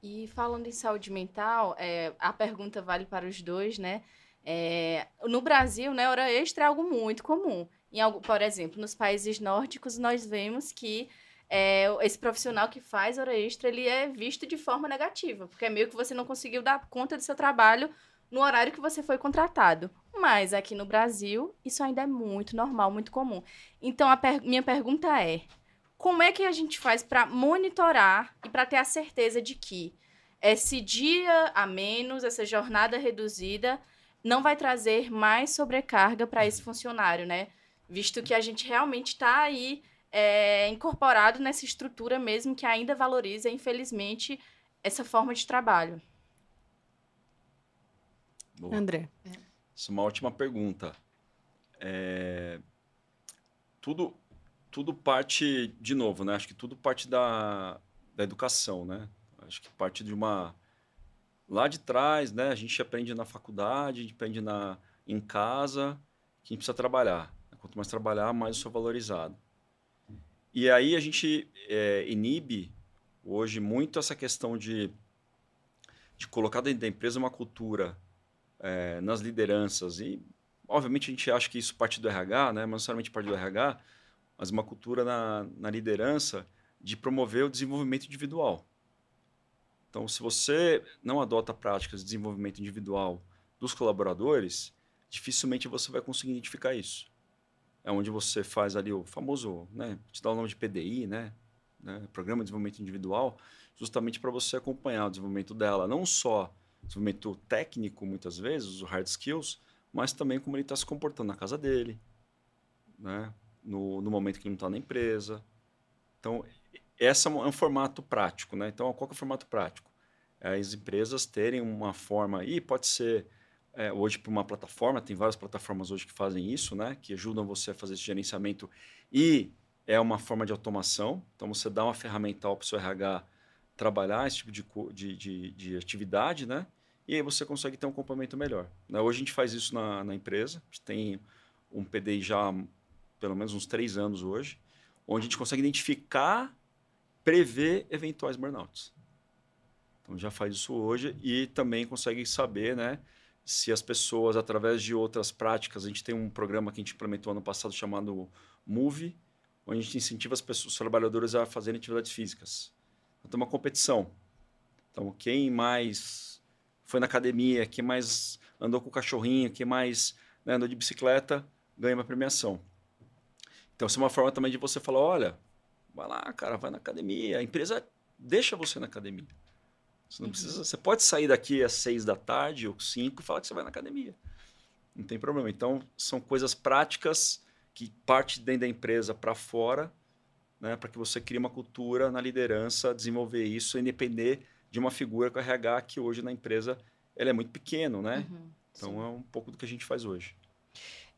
E falando em saúde mental, é, a pergunta vale para os dois, né? É, no Brasil, né, hora extra é algo muito comum. Em por exemplo, nos países nórdicos, nós vemos que é, esse profissional que faz hora extra, ele é visto de forma negativa, porque é meio que você não conseguiu dar conta do seu trabalho no horário que você foi contratado. Mas aqui no Brasil, isso ainda é muito normal, muito comum. Então, a per minha pergunta é: como é que a gente faz para monitorar e para ter a certeza de que esse dia a menos, essa jornada reduzida, não vai trazer mais sobrecarga para esse funcionário, né? Visto que a gente realmente está aí é, incorporado nessa estrutura mesmo que ainda valoriza, infelizmente, essa forma de trabalho. Boa. André. Isso é uma ótima pergunta. É... Tudo, tudo parte, de novo, né? Acho que tudo parte da, da educação, né? Acho que parte de uma... Lá de trás, né? A gente aprende na faculdade, a gente aprende na, em casa, que a gente precisa trabalhar. Quanto mais trabalhar, mais eu sou valorizado. E aí a gente é, inibe hoje muito essa questão de, de colocar dentro da empresa uma cultura é, nas lideranças. E, obviamente, a gente acha que isso parte do RH, né? não necessariamente parte do RH, mas uma cultura na, na liderança de promover o desenvolvimento individual. Então, se você não adota práticas de desenvolvimento individual dos colaboradores, dificilmente você vai conseguir identificar isso é onde você faz ali o famoso, né, te dá o nome de PDI, né, né, programa de desenvolvimento individual, justamente para você acompanhar o desenvolvimento dela, não só desenvolvimento técnico, muitas vezes, os hard skills, mas também como ele está se comportando na casa dele, né, no, no momento que ele não está na empresa. Então, esse é um, é um formato prático. Né? Então, qual é o formato prático? É as empresas terem uma forma, e pode ser é, hoje para uma plataforma, tem várias plataformas hoje que fazem isso, né? que ajudam você a fazer esse gerenciamento e é uma forma de automação. Então, você dá uma ferramental para o seu RH trabalhar esse tipo de, de, de, de, atividade, né? E aí você consegue ter um complemento melhor. Né? Hoje a gente faz isso na, na empresa. A gente tem um PDI já pelo menos uns três anos hoje, onde a gente consegue identificar, prever eventuais burnouts. Então já faz isso hoje e também consegue saber, né? Se as pessoas, através de outras práticas, a gente tem um programa que a gente implementou ano passado chamado Move, onde a gente incentiva as pessoas, os trabalhadores a fazerem atividades físicas. Então, tem uma competição. Então, quem mais foi na academia, quem mais andou com o cachorrinho, quem mais né, andou de bicicleta, ganha uma premiação. Então, isso é uma forma também de você falar, olha, vai lá, cara, vai na academia. A empresa deixa você na academia. Você não precisa. Você pode sair daqui às seis da tarde ou cinco e falar que você vai na academia. Não tem problema. Então, são coisas práticas que parte dentro da empresa para fora, né, para que você crie uma cultura na liderança, desenvolver isso e depender de uma figura com RH que hoje na empresa ela é muito pequeno, né? Uhum, então sim. é um pouco do que a gente faz hoje.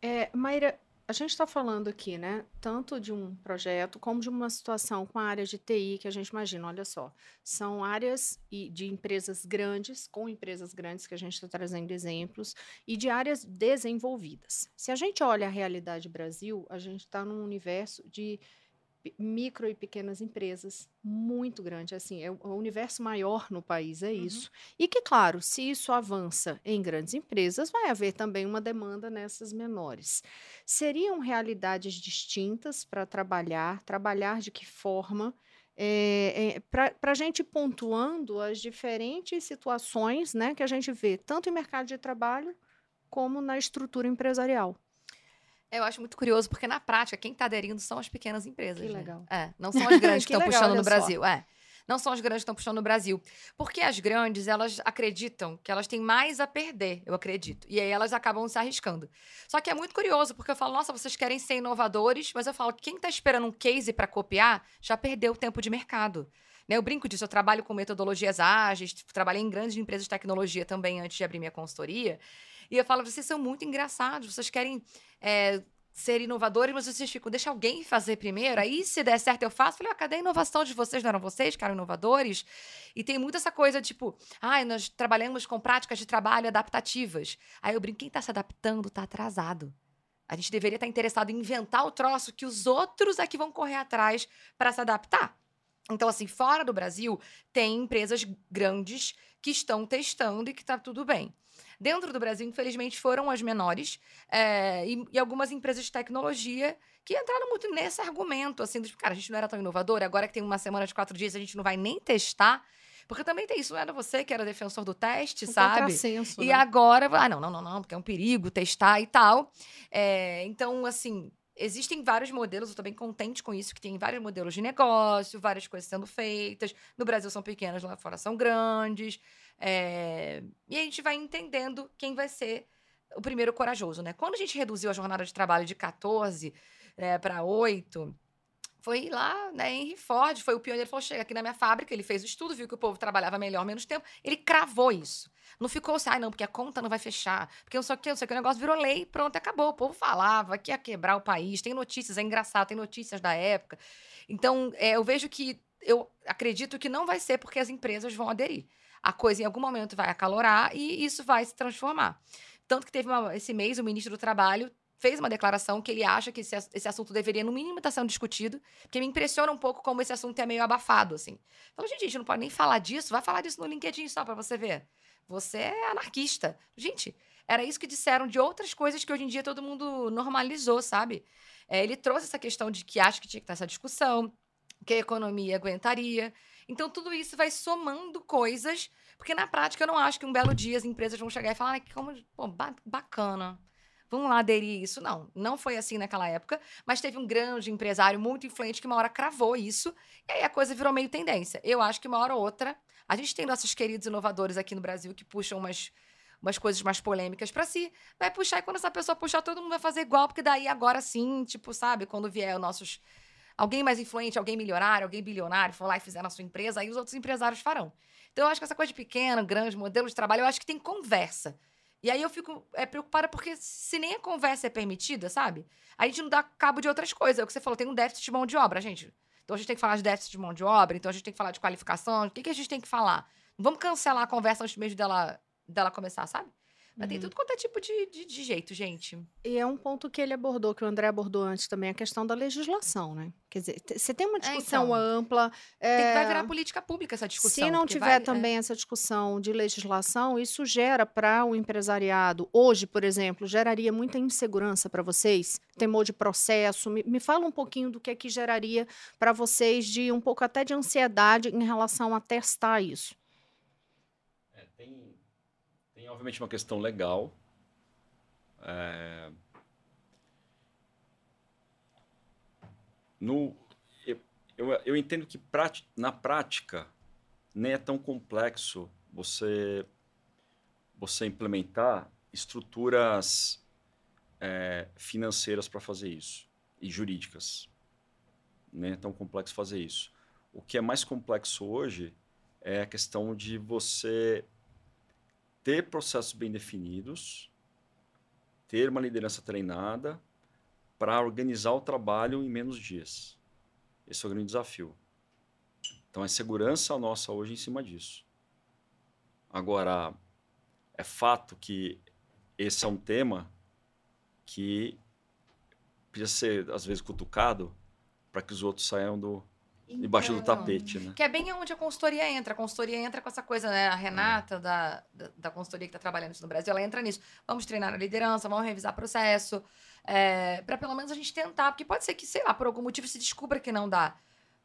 É, Maíra, a gente está falando aqui, né, tanto de um projeto como de uma situação com a área de TI que a gente imagina. Olha só, são áreas de empresas grandes, com empresas grandes que a gente está trazendo exemplos, e de áreas desenvolvidas. Se a gente olha a realidade Brasil, a gente está num universo de micro e pequenas empresas muito grande, assim, é o universo maior no país, é uhum. isso. E que, claro, se isso avança em grandes empresas, vai haver também uma demanda nessas menores. Seriam realidades distintas para trabalhar, trabalhar de que forma? É, é, para a gente pontuando as diferentes situações né, que a gente vê, tanto em mercado de trabalho como na estrutura empresarial. Eu acho muito curioso, porque na prática, quem está aderindo são as pequenas empresas. Que né? legal. É, não são as grandes que estão puxando no Brasil. É. Não são as grandes que estão puxando no Brasil. Porque as grandes, elas acreditam que elas têm mais a perder, eu acredito. E aí elas acabam se arriscando. Só que é muito curioso, porque eu falo, nossa, vocês querem ser inovadores, mas eu falo, quem está esperando um case para copiar já perdeu o tempo de mercado. Né, eu brinco disso, eu trabalho com metodologias ágeis, trabalhei em grandes empresas de tecnologia também antes de abrir minha consultoria. E eu falo, vocês são muito engraçados, vocês querem é, ser inovadores, mas vocês ficam, deixa alguém fazer primeiro, aí se der certo eu faço. Falei, ah, cadê a inovação de vocês? Não eram vocês que eram inovadores? E tem muito essa coisa, tipo, ah, nós trabalhamos com práticas de trabalho adaptativas. Aí eu brinco, quem está se adaptando está atrasado. A gente deveria estar tá interessado em inventar o troço que os outros é que vão correr atrás para se adaptar. Então, assim, fora do Brasil, tem empresas grandes que estão testando e que está tudo bem. Dentro do Brasil, infelizmente, foram as menores é, e, e, algumas empresas de tecnologia que entraram muito nesse argumento, assim, de, cara, a gente não era tão inovador, agora que tem uma semana de quatro dias, a gente não vai nem testar. Porque também tem isso, não era você que era defensor do teste, um sabe? E né? agora, ah, não, não, não, não, porque é um perigo testar e tal. É, então, assim, Existem vários modelos, eu estou bem contente com isso, que tem vários modelos de negócio, várias coisas sendo feitas. No Brasil são pequenas, lá fora são grandes. É... E a gente vai entendendo quem vai ser o primeiro corajoso, né? Quando a gente reduziu a jornada de trabalho de 14 é, para 8, foi lá, né, Henry Ford, foi o pioneiro, falou, chega aqui na minha fábrica, ele fez o estudo, viu que o povo trabalhava melhor, menos tempo, ele cravou isso. Não ficou assim, ah, não, porque a conta não vai fechar, porque não sei o que, não sei o que, o negócio virou lei, pronto, acabou. O povo falava que ia quebrar o país, tem notícias, é engraçado, tem notícias da época. Então, é, eu vejo que, eu acredito que não vai ser porque as empresas vão aderir. A coisa em algum momento vai acalorar e isso vai se transformar. Tanto que teve uma, esse mês o ministro do Trabalho fez uma declaração que ele acha que esse, esse assunto deveria, no mínimo, estar sendo discutido, porque me impressiona um pouco como esse assunto é meio abafado, assim. Falou, gente, a gente não pode nem falar disso, vai falar disso no LinkedIn só para você ver. Você é anarquista. Gente, era isso que disseram de outras coisas que hoje em dia todo mundo normalizou, sabe? É, ele trouxe essa questão de que acha que tinha que ter essa discussão, que a economia aguentaria. Então, tudo isso vai somando coisas, porque na prática eu não acho que um belo dia as empresas vão chegar e falar, ah, como, pô, bacana vamos lá aderir isso. Não, não foi assim naquela época, mas teve um grande empresário muito influente que uma hora cravou isso, e aí a coisa virou meio tendência. Eu acho que uma hora ou outra, a gente tem nossos queridos inovadores aqui no Brasil que puxam umas, umas coisas mais polêmicas para si, vai puxar, e quando essa pessoa puxar, todo mundo vai fazer igual, porque daí agora sim, tipo, sabe, quando vier os nossos. Alguém mais influente, alguém milionário, alguém bilionário, for lá e fizer na sua empresa, aí os outros empresários farão. Então, eu acho que essa coisa de pequeno, grande, modelo de trabalho, eu acho que tem conversa. E aí eu fico é, preocupada porque se nem a conversa é permitida, sabe? A gente não dá cabo de outras coisas. É o que você falou, tem um déficit de mão de obra, gente. Então a gente tem que falar de déficit de mão de obra, então a gente tem que falar de qualificação. O que, que a gente tem que falar? Vamos cancelar a conversa antes mesmo dela, dela começar, sabe? Mas tem Uhum. tudo quanto é tipo de, de, de jeito, gente. E é um ponto que ele abordou, que o André abordou antes também, a questão da legislação, né? Quer dizer, você tem uma discussão então. ampla. Tem que, vai é, virar política pública essa discussão. Se não tiver vai- é. também essa discussão de legislação, isso gera para o empresariado, hoje, por exemplo, geraria muita insegurança para vocês? Temor de processo? Me, me fala um pouquinho do que é que geraria para vocês de um pouco até de ansiedade em relação a testar isso. Tem, obviamente, uma questão legal. É, no, eu, eu, eu entendo que prati- na prática nem é tão complexo você, você implementar estruturas é, financeiras para fazer isso e jurídicas. Nem é tão complexo fazer isso. O que é mais complexo hoje é a questão de você ter processos bem definidos, ter uma liderança treinada para organizar o trabalho em menos dias. Esse é o grande desafio. Então, é segurança nossa hoje em cima disso. Agora, é fato que esse é um tema que precisa ser, às vezes, cutucado para que os outros saiam do, debaixo do Então, tapete, né? Que é bem onde a consultoria entra. A consultoria entra com essa coisa, né? A Renata, da, da, da consultoria que está trabalhando isso no Brasil, ela entra nisso. Vamos treinar a liderança, vamos revisar processo, é, para pelo menos a gente tentar. Porque pode ser que, sei lá, por algum motivo se descubra que não dá.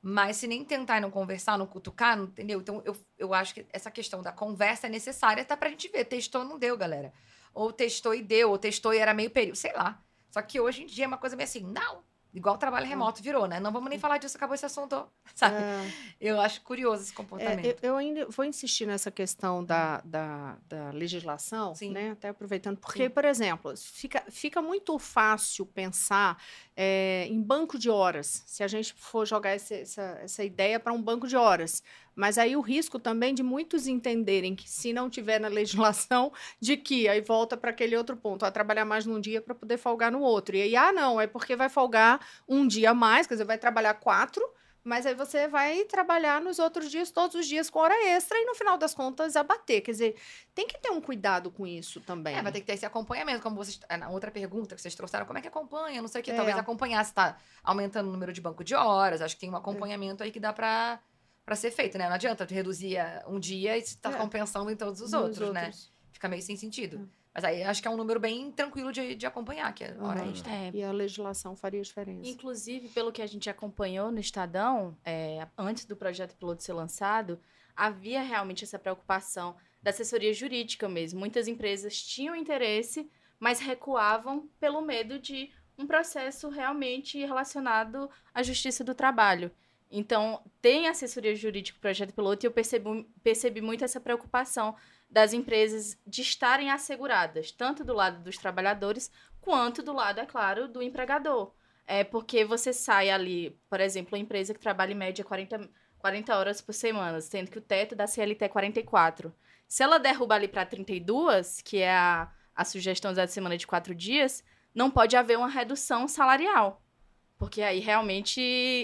Mas se nem tentar e não conversar, não cutucar, não, entendeu? Então, eu, eu acho que essa questão da conversa é necessária até pra gente ver. Testou, não deu, galera. Ou testou e deu, ou testou e era meio período, sei lá. Só que hoje em dia é uma coisa meio assim, não. Igual o trabalho remoto virou, né? Não vamos nem falar disso, acabou esse assunto, sabe? É, Eu acho curioso esse É, comportamento. eu, eu ainda vou insistir nessa questão da, da, da legislação, Sim. né? Até aproveitando, porque, Sim. por exemplo, fica, fica muito fácil pensar é, em banco de horas, se a gente for jogar esse- essa, essa ideia para um banco de horas. Mas aí o risco também de muitos entenderem que se não tiver na legislação, de que aí volta para aquele outro ponto, a trabalhar mais num dia para poder folgar no outro. E aí, ah, não, é porque vai folgar um dia a mais, quer dizer, vai trabalhar quatro, mas aí você vai trabalhar nos outros dias, todos os dias, com hora extra, e no final das contas abater. Quer dizer, tem que ter um cuidado com isso também. É, vai ter que ter esse acompanhamento, como vocês. é, Na outra pergunta que vocês trouxeram, como é que acompanha? Não sei o que. É. Talvez acompanhar se tá aumentando o número de banco de horas. Acho que tem um acompanhamento aí que dá pra, pra ser feito, né? Não adianta tu reduzir a- um dia e se tá É. compensando em todos os Nos outros, né? Fica meio sem sentido. Mas aí acho que é um número bem tranquilo de, de acompanhar, que é hora Uhum. extra. É, E a legislação faria diferença. Inclusive, pelo que a gente acompanhou no Estadão, é, antes do projeto piloto ser lançado, havia realmente essa preocupação da assessoria jurídica mesmo. Muitas empresas tinham interesse, mas recuavam pelo medo de um processo realmente relacionado à justiça do trabalho. Então, tem assessoria jurídica pro projeto piloto e eu percebi, percebi muito essa preocupação das empresas de estarem asseguradas, tanto do lado dos trabalhadores, quanto do lado, é claro, do empregador. É porque você sai ali, por exemplo, uma empresa que trabalha em média 40, 40 horas por semana, sendo que o teto da CLT é 44. Se ela derruba ali para 32, que é a, a sugestão da semana de quatro dias, não pode haver uma redução salarial. Porque aí realmente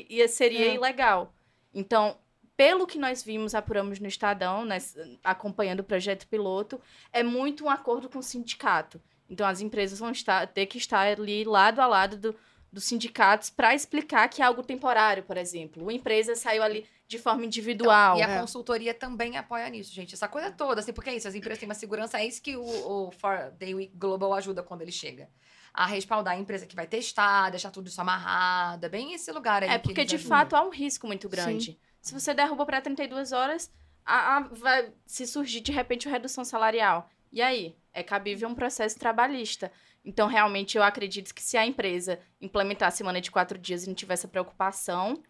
ia, seria É. ilegal. Então, pelo que nós vimos, apuramos no Estadão, nós, acompanhando o projeto piloto, é muito um acordo com o sindicato. Então, as empresas vão estar, ter que estar ali lado a lado do, dos sindicatos para explicar que é algo temporário, por exemplo. Uma empresa saiu ali de forma individual. E a É. consultoria também apoia nisso, gente. Essa coisa toda, assim, porque é isso, as empresas têm uma segurança, é isso que o, o Four Day Week Global ajuda quando ele chega. A respaldar a empresa que vai testar, deixar tudo isso amarrado. É bem esse lugar aí. É que porque, de ajudam. fato, há um risco muito grande. Se você derruba para 32 horas, a, a- vai se surgir, de repente, uma redução salarial. E aí? É cabível um processo trabalhista. Então, realmente, eu acredito que se a empresa implementar a semana de quatro dias e não tiver essa preocupação,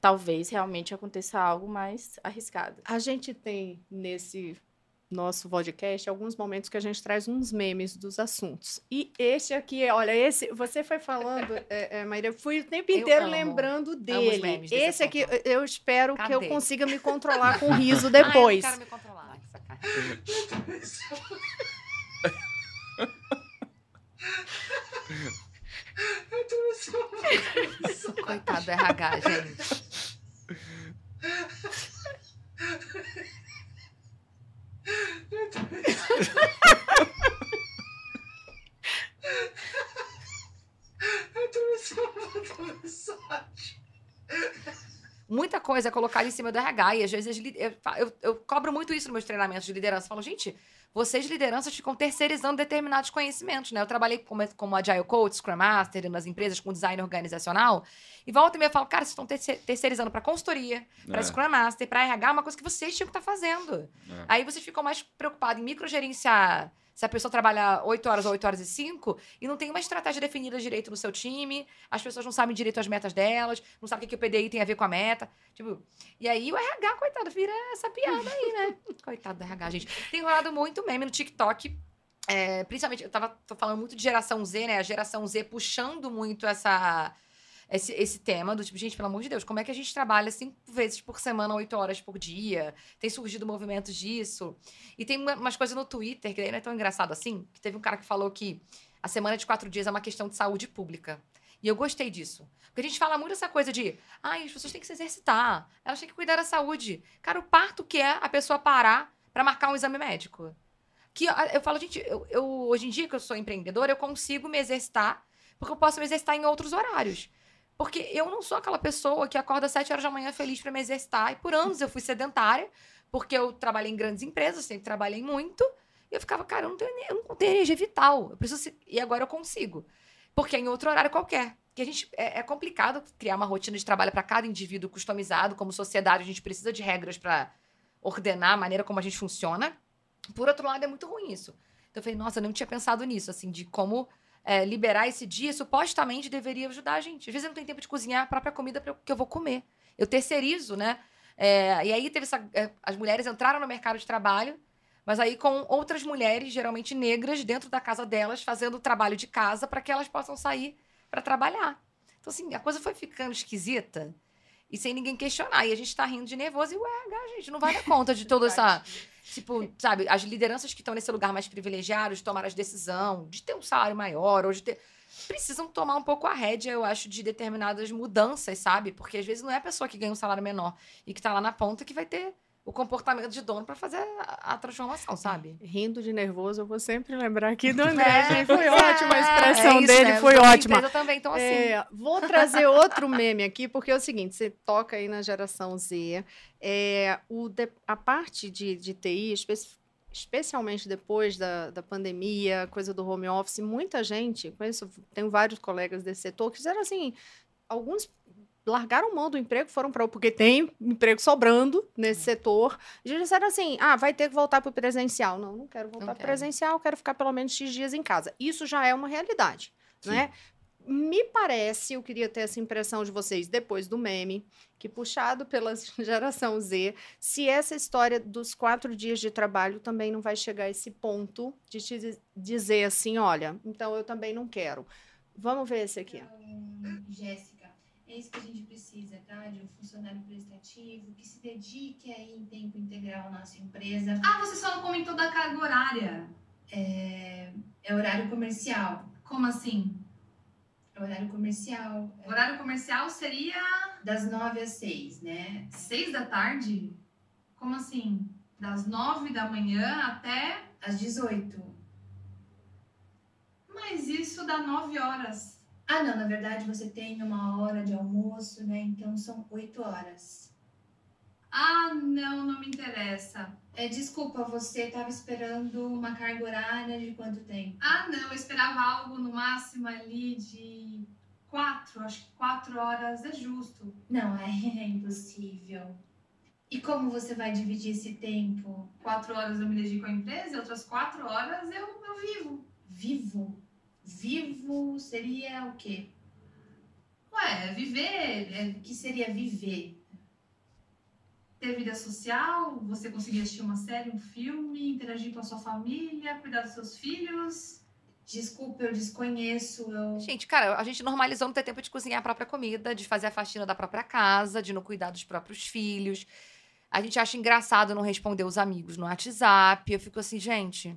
talvez realmente aconteça algo mais arriscado. A gente tem nesse nosso podcast alguns momentos que a gente traz uns memes dos assuntos. E esse aqui, olha, esse, você foi falando, é, é, Maíra, eu fui o tempo inteiro lembrando dele. Esse aqui, eu espero Cadê? que eu consiga me controlar com riso depois. Ai, eu não quero me controlar. Coitado do RH, gente. I do myself a massage. Muita coisa é colocada em cima do RH e às vezes eu, eu, eu cobro muito isso nos meus treinamentos de liderança. Eu falo, gente, vocês, lideranças, ficam terceirizando determinados conhecimentos, né? Eu trabalhei como, como Agile Coach, Scrum Master nas empresas com design organizacional. E volta e meia eu falo, cara, vocês estão terceirizando para consultoria, para é. Scrum Master, para RH, uma coisa que vocês tinham que estar tá fazendo. É. Aí vocês ficam mais preocupados em microgerenciar se a pessoa trabalha 8 horas ou 8 horas e 5 e não tem uma estratégia definida direito no seu time, as pessoas não sabem direito as metas delas, não sabem o que, que o PDI tem a ver com a meta. Tipo, e aí o RH, coitado, vira essa piada aí, né? coitado do RH, gente. Tem rolado muito meme no TikTok. É, principalmente, eu tava tô falando muito de geração Z, né? A geração Z puxando muito essa esse, esse tema do tipo, gente, pelo amor de Deus, como é que a gente trabalha cinco vezes por semana, oito horas por dia? Tem surgido movimentos disso. E tem umas coisas no Twitter, que não é tão engraçado assim, que teve um cara que falou que a semana de quatro dias é uma questão de saúde pública. E eu gostei disso. Porque a gente fala muito essa coisa de, ai, as pessoas têm que se exercitar, elas têm que cuidar da saúde. Cara, o parto que é a pessoa parar para marcar um exame médico. Que eu falo, gente, eu, eu, hoje em dia que eu sou empreendedora, eu consigo me exercitar, porque eu posso me exercitar em outros horários. Porque eu não sou aquela pessoa que acorda às 7 horas da manhã feliz para me exercitar. E por anos eu fui sedentária, porque eu trabalhei em grandes empresas, sempre trabalhei muito. E eu ficava, cara, eu não tenho, eu não tenho energia vital. Eu preciso. E agora eu consigo. Porque é em outro horário qualquer. Que a gente é, é complicado criar uma rotina de trabalho para cada indivíduo customizado. Como sociedade, a gente precisa de regras para ordenar a maneira como a gente funciona. Por outro lado, é muito ruim isso. Então eu falei, nossa, eu não tinha pensado nisso, assim, de como é, liberar esse dia, supostamente deveria ajudar a gente. Às vezes eu não tenho tempo de cozinhar a própria comida que eu vou comer. Eu terceirizo, né? É, e aí teve essa, é, as mulheres entraram no mercado de trabalho, mas aí com outras mulheres, geralmente negras, dentro da casa delas, fazendo o trabalho de casa para que elas possam sair para trabalhar. Então, assim, a coisa foi ficando esquisita e sem ninguém questionar. E a gente tá rindo de nervoso e, ué, gente não vai dar conta de toda essa Tipo, sabe, as lideranças que estão nesse lugar mais privilegiado de tomar as decisão, de ter um salário maior, ou de ter. Precisam tomar um pouco a rédea, eu acho, de determinadas mudanças, sabe? Porque às vezes não é a pessoa que ganha um salário menor e que tá lá na ponta que vai ter o comportamento de dono para fazer a, a, transformação, sabe? Rindo de nervoso, eu vou sempre lembrar aqui do André. É, foi é, ótima a expressão é isso, dele, né? foi ótima. Também, então assim. É, vou trazer outro meme aqui, porque é o seguinte: você toca aí na geração Z, é, o a parte de, de TI, espe especialmente depois da, da pandemia, coisa do home office, muita gente, conheço, tenho vários colegas desse setor que fizeram assim, alguns largaram mão do emprego, foram para porque tem emprego sobrando nesse setor. E disseram assim: ah, vai ter que voltar para o presencial. Não, não quero voltar para presencial, quero ficar pelo menos X dias em casa. Isso já é uma realidade, Sim. né? Me parece, eu queria ter essa impressão de vocês depois do meme, que puxado pela geração Z, se essa história dos quatro dias de trabalho também não vai chegar a esse ponto de te dizer assim: olha, então eu também não quero. Vamos ver esse aqui. Um, Jéssica é isso que a gente precisa, tá? De um funcionário prestativo que se dedique aí em tempo integral à nossa empresa. Ah, você só não comentou da carga horária. É, é horário comercial. Como assim? É horário comercial. É... Horário comercial seria. Das nove às seis, né? Seis da tarde? Como assim? Das nove da manhã até. Às dezoito. Mas isso dá nove horas. Ah, não, na verdade você tem uma hora de almoço, né? Então são oito horas. Ah, não, não me interessa. É, desculpa, você estava esperando uma carga horária de quanto tempo? Ah, não, eu esperava algo no máximo ali de quatro, acho que quatro horas é justo. Não, é, é impossível. E como você vai dividir esse tempo? Quatro horas eu me dedico à empresa, outras quatro horas eu, eu vivo. Vivo? Vivo seria o quê? Ué, viver, é, O que seria viver? ter vida social, você conseguir assistir uma série, um filme, interagir com a sua família, cuidar dos seus filhos. Desculpa, eu desconheço. Eu... Gente, cara, a gente normalizou não ter tempo de cozinhar a própria comida, de fazer a faxina da própria casa, de não cuidar dos próprios filhos. A gente acha engraçado não responder os amigos no WhatsApp. Eu fico assim, gente.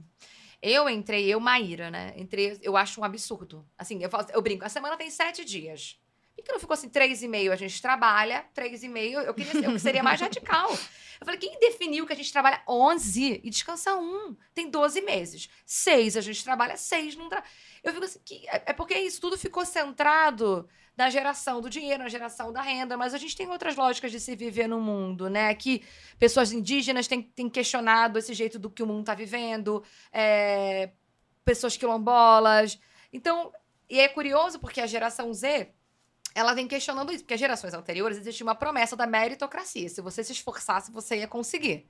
Eu entrei, eu, Maíra, né? Entrei, eu acho um absurdo. Assim, eu, falo, eu brinco, a semana tem sete dias. Por que não ficou assim, três e meio a gente trabalha, três e meio, eu queria eu seria mais radical. Eu falei, quem definiu que a gente trabalha 11 e descansa um? Tem 12 meses. Seis, a gente trabalha seis, não. Eu fico assim, que, é é porque isso tudo ficou centrado na geração do dinheiro, na geração da renda, mas a gente tem outras lógicas de se viver no mundo, né? Que pessoas indígenas têm, têm questionado esse jeito do que o mundo está vivendo, é, pessoas quilombolas. Então, e é curioso porque a geração Z ela vem questionando isso, porque as gerações anteriores existia uma promessa da meritocracia. Se você se esforçasse, você ia conseguir.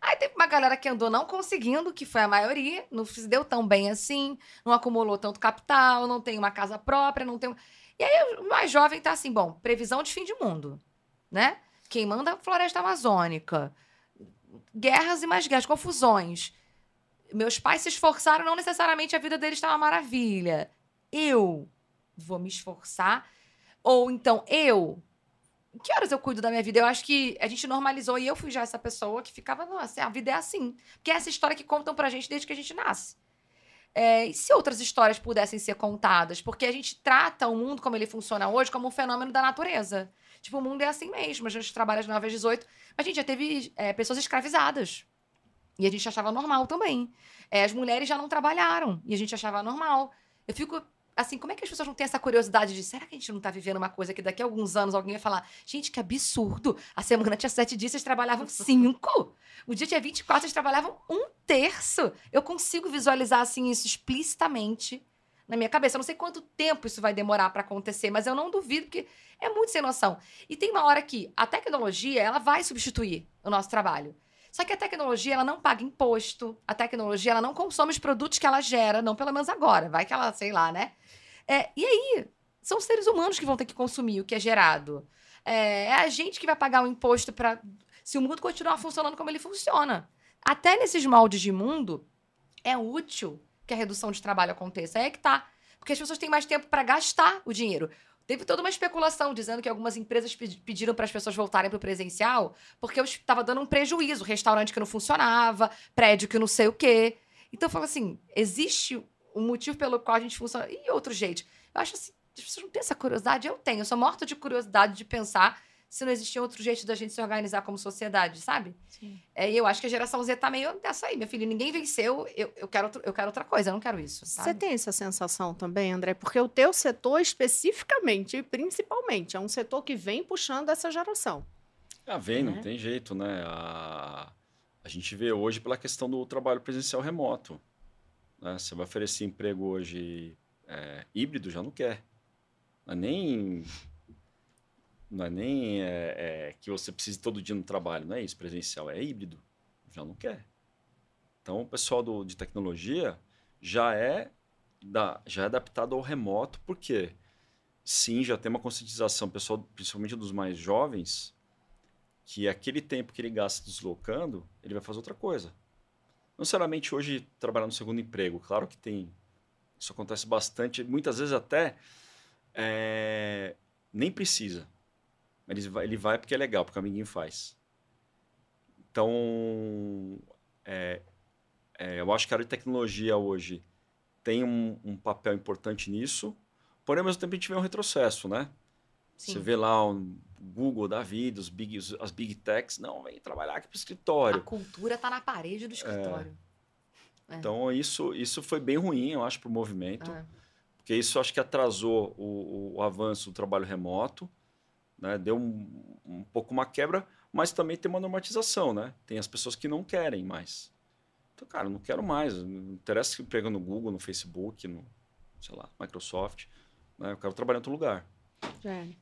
Aí teve uma galera que andou não conseguindo, que foi a maioria, não se deu tão bem assim, não acumulou tanto capital, não tem uma casa própria, não tem. E aí o mais jovem tá assim, bom, previsão de fim de mundo, né? Quem manda a floresta amazônica, guerras e mais guerras, confusões. Meus pais se esforçaram, não necessariamente a vida deles está uma maravilha. Eu vou me esforçar ou então, eu. Que horas eu cuido da minha vida? Eu acho que a gente normalizou e eu fui já essa pessoa que ficava, nossa, a vida é assim. Porque é essa história que contam pra gente desde que a gente nasce. É, e se outras histórias pudessem ser contadas? Porque a gente trata o mundo como ele funciona hoje como um fenômeno da natureza. Tipo, o mundo é assim mesmo. A gente trabalha de 9 às 18. A gente já teve é, pessoas escravizadas. E a gente achava normal também. É, as mulheres já não trabalharam. E a gente achava normal. Eu fico assim, como é que as pessoas não têm essa curiosidade de será que a gente não tá vivendo uma coisa que daqui a alguns anos alguém vai falar, gente, que absurdo! A semana tinha sete dias, vocês trabalhavam cinco. O dia tinha 24, vocês trabalhavam um terço. Eu consigo visualizar assim isso explicitamente na minha cabeça. Eu não sei quanto tempo isso vai demorar para acontecer, mas eu não duvido, porque é muito sem noção. E tem uma hora que a tecnologia ela vai substituir o nosso trabalho. Só que a tecnologia ela não paga imposto, a tecnologia ela não consome os produtos que ela gera, não pelo menos agora. Vai que ela, sei lá, né? É, e aí, são os seres humanos que vão ter que consumir o que é gerado. É, é a gente que vai pagar o imposto para se o mundo continuar funcionando como ele funciona. Até nesses moldes de mundo, é útil que a redução de trabalho aconteça. É que tá. Porque as pessoas têm mais tempo para gastar o dinheiro. Teve toda uma especulação dizendo que algumas empresas pedi- pediram para as pessoas voltarem para o presencial porque estava dando um prejuízo. Restaurante que não funcionava, prédio que não sei o quê. Então, eu falo assim: existe um motivo pelo qual a gente funciona. E outro jeito. Eu acho assim: as pessoas não têm essa curiosidade? Eu tenho. Eu sou morta de curiosidade de pensar se não existia outro jeito da gente se organizar como sociedade, sabe? Sim. É, e eu acho que a geração Z tá meio dessa aí, meu filho. Ninguém venceu, eu, eu, quero, outro- eu quero outra coisa, eu não quero isso. Você tem essa sensação também, André? Porque o teu setor especificamente, e principalmente, é um setor que vem puxando essa geração. Ah, vem, não Né? tem jeito, né? A, a gente vê hoje pela questão do trabalho presencial remoto. né? Você vai oferecer emprego hoje é, híbrido, já não quer. Não é nem, não é nem é, é, que você precise todo dia no trabalho, não é isso, presencial, é híbrido, já não quer. Então, o pessoal do, de tecnologia já é, da, já é adaptado ao remoto, porque sim, já tem uma conscientização, pessoal, principalmente dos mais jovens, que aquele tempo que ele gasta deslocando, ele vai fazer outra coisa. Não necessariamente hoje trabalhar no segundo emprego, claro que tem. Isso acontece bastante, muitas vezes até é, nem precisa. Vai, ele vai porque é legal, porque o amiguinho faz. Então, é, é, eu acho que a área de tecnologia hoje tem um, um papel importante nisso, porém, ao mesmo tempo, a gente vê um retrocesso, né? Você Sim. vê lá o Google da vida, os big, as big techs, não, vem trabalhar aqui para o A escritório. cultura tá na parede do escritório. É. Então, isso, isso foi bem ruim, eu acho, para o movimento, É. porque isso acho que atrasou o, o- o avanço do trabalho remoto, né? deu um, um pouco uma quebra, mas também tem uma normatização, né? Tem as pessoas que não querem mais. Então, cara, não quero mais, não interessa se eu pego no Google, no Facebook, no, sei lá, Microsoft, né? Eu quero trabalhar em outro lugar. Jane.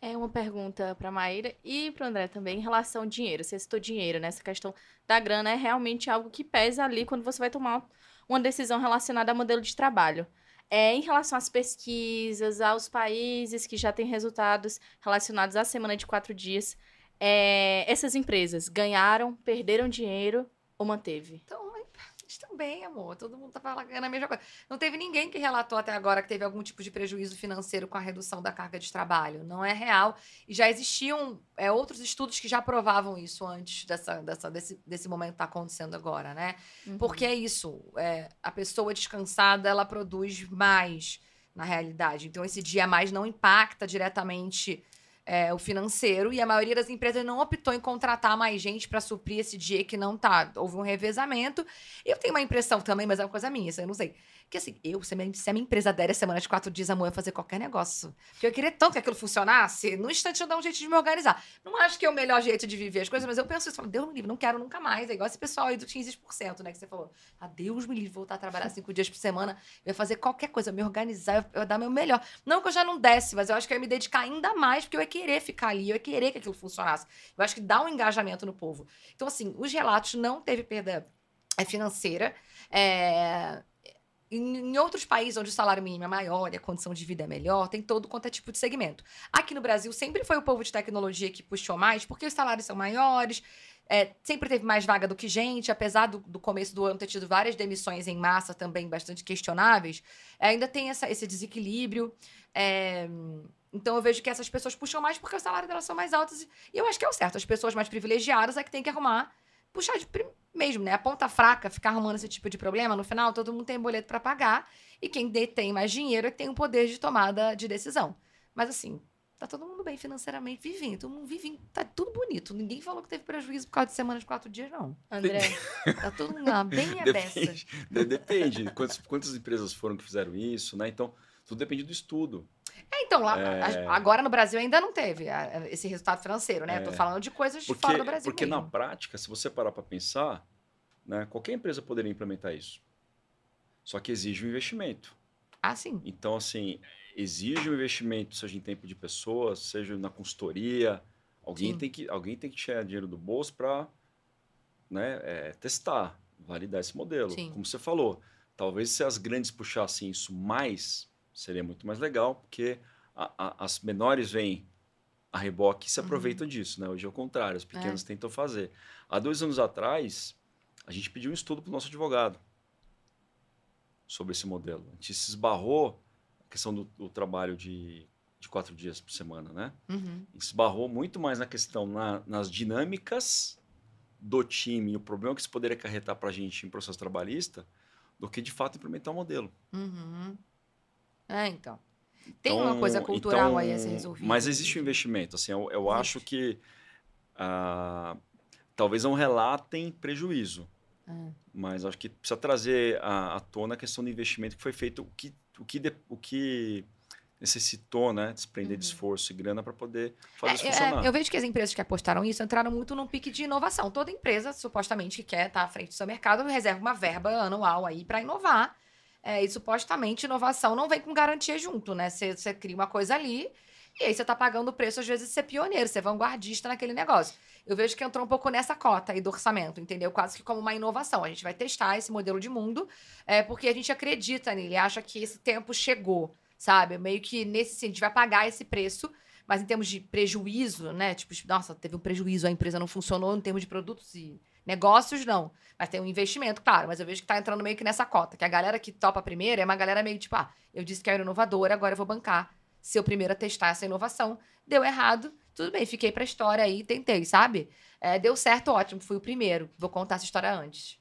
É uma pergunta para Maíra e para André também em relação ao dinheiro. Você citou dinheiro, né? Essa questão da grana é realmente algo que pesa ali quando você vai tomar uma decisão relacionada a modelo de trabalho. É, em relação às pesquisas, aos países que já têm resultados relacionados à semana de quatro dias, é, essas empresas ganharam, perderam dinheiro ou manteve? Então, eles também, amor. Todo mundo tá falando a mesma coisa. Não teve ninguém que relatou até agora que teve algum tipo de prejuízo financeiro com a redução da carga de trabalho. Não é real. E já existiam é, outros estudos que já provavam isso antes dessa, dessa, desse, desse momento que tá acontecendo agora, né? Uhum. Porque é isso. é, a pessoa descansada, ela produz mais na realidade. Então, esse dia a mais não impacta diretamente é, o financeiro. E a maioria das empresas não optou em contratar mais gente para suprir esse dia que não tá. Houve um revezamento. Eu tenho uma impressão também, mas é uma coisa minha, isso eu não sei. Que assim, eu, se a minha, se a minha empresa der a semana de quatro dias, amor, eu fazer qualquer negócio. Porque eu queria tanto que aquilo funcionasse, no instante eu dar um jeito de me organizar. Não acho que é o melhor jeito de viver as coisas, mas eu penso isso, falo, Deus me livre, não quero nunca mais. É igual esse pessoal aí do 15%, né, que você falou. Ah, Deus me livre, voltar a trabalhar cinco dias por semana, eu ia fazer qualquer coisa, me organizar, eu ia dar meu melhor. Não que eu já não desse, mas eu acho que eu ia me dedicar ainda mais, porque eu ia querer ficar ali, eu ia querer que aquilo funcionasse. Eu acho que dá um engajamento no povo. Então, assim, os relatos não teve perda é, financeira. É, em, outros países onde o salário mínimo é maior e a condição de vida é melhor, tem todo quanto é tipo de segmento. Aqui no Brasil sempre foi o povo de tecnologia que puxou mais, porque os salários são maiores, é, sempre teve mais vaga do que gente, apesar do, do começo do ano ter tido várias demissões em massa também bastante questionáveis, é, ainda tem essa- esse desequilíbrio. é, então eu vejo que essas pessoas puxam mais porque o salário delas são mais altos. E eu acho que é o certo. As pessoas mais privilegiadas é que tem que arrumar, puxar de mesmo, né? A ponta fraca, ficar arrumando esse tipo de problema, no final todo mundo tem boleto para pagar. E quem detém mais dinheiro é que tem o poder de tomada de decisão. Mas assim, tá todo mundo bem financeiramente, vivendo, todo mundo vive, tá tudo bonito. Ninguém falou que teve prejuízo por causa de semana de quatro dias, não. André, Tá todo mundo lá, bem a beça. Depende. de- Depende. Quantas, quantas empresas foram que fizeram isso, né? Então, tudo depende do estudo. É, então, lá, É. agora no Brasil ainda não teve a- esse resultado financeiro, né? Tô É. falando de coisas de Porque, fora do Brasil porque na mesmo. prática, se você parar para pensar, né, qualquer empresa poderia implementar isso. Só que exige um investimento. Ah, sim. Então, assim, exige um investimento, seja em tempo de pessoas, seja na consultoria. Alguém, Sim. tem que, alguém tem que tirar dinheiro do bolso para né, é, testar, validar esse modelo. Sim. Como você falou, talvez se as grandes puxassem isso mais, seria muito mais legal, porque a- a- as menores vêm a reboque e se Uhum. aproveitam disso. Né? Hoje é o contrário, as É. pequenas tentam fazer. Há dois anos atrás, a gente pediu um estudo para o nosso advogado sobre esse modelo. A gente se esbarrou a questão do, do trabalho de, de quatro dias por semana, né? Uhum. A gente se esbarrou muito mais na questão, na- nas dinâmicas do time e o problema que isso poderia acarretar para a gente em processo trabalhista, do que de fato implementar o modelo. Uhum. É, então. Tem Então- uma coisa cultural então, aí a ser resolvida. Mas existe um investimento. Assim, eu, eu acho que ah, talvez não relatem prejuízo. É. Mas acho que precisa trazer à, à tona a questão do investimento que foi feito, o que, o que, de- o que necessitou, né? Desprender de esforço e grana para poder fazer isso Uhum. É, é, funcionar. eu vejo que as empresas que apostaram nisso entraram muito num pique de inovação. Toda empresa, supostamente, que quer estar à frente do seu mercado, reserva uma verba anual aí para inovar. É, e supostamente inovação não vem com garantia junto, né? Você cria uma coisa ali e aí você tá pagando o preço, às vezes, de ser pioneiro, ser vanguardista naquele negócio. Eu vejo que entrou um pouco nessa cota aí do orçamento, entendeu? Quase que como uma inovação. A gente vai testar esse modelo de mundo, é, porque a gente acredita nele, acha que esse tempo chegou, sabe? Meio que nesse sentido, a gente vai pagar esse preço, mas em termos de prejuízo, né? Tipo, nossa, teve um prejuízo, a empresa não funcionou em termos de produtos e negócios, não. Mas tem um investimento, claro. Mas eu vejo que tá entrando meio que nessa cota, que a galera que topa primeiro é uma galera meio tipo, ah, eu disse que era inovadora, agora eu vou bancar. Ser o primeiro a testar essa inovação. Deu errado, tudo bem, fiquei pra história aí, tentei, sabe? É, deu certo, ótimo, fui o primeiro. Vou contar essa história antes.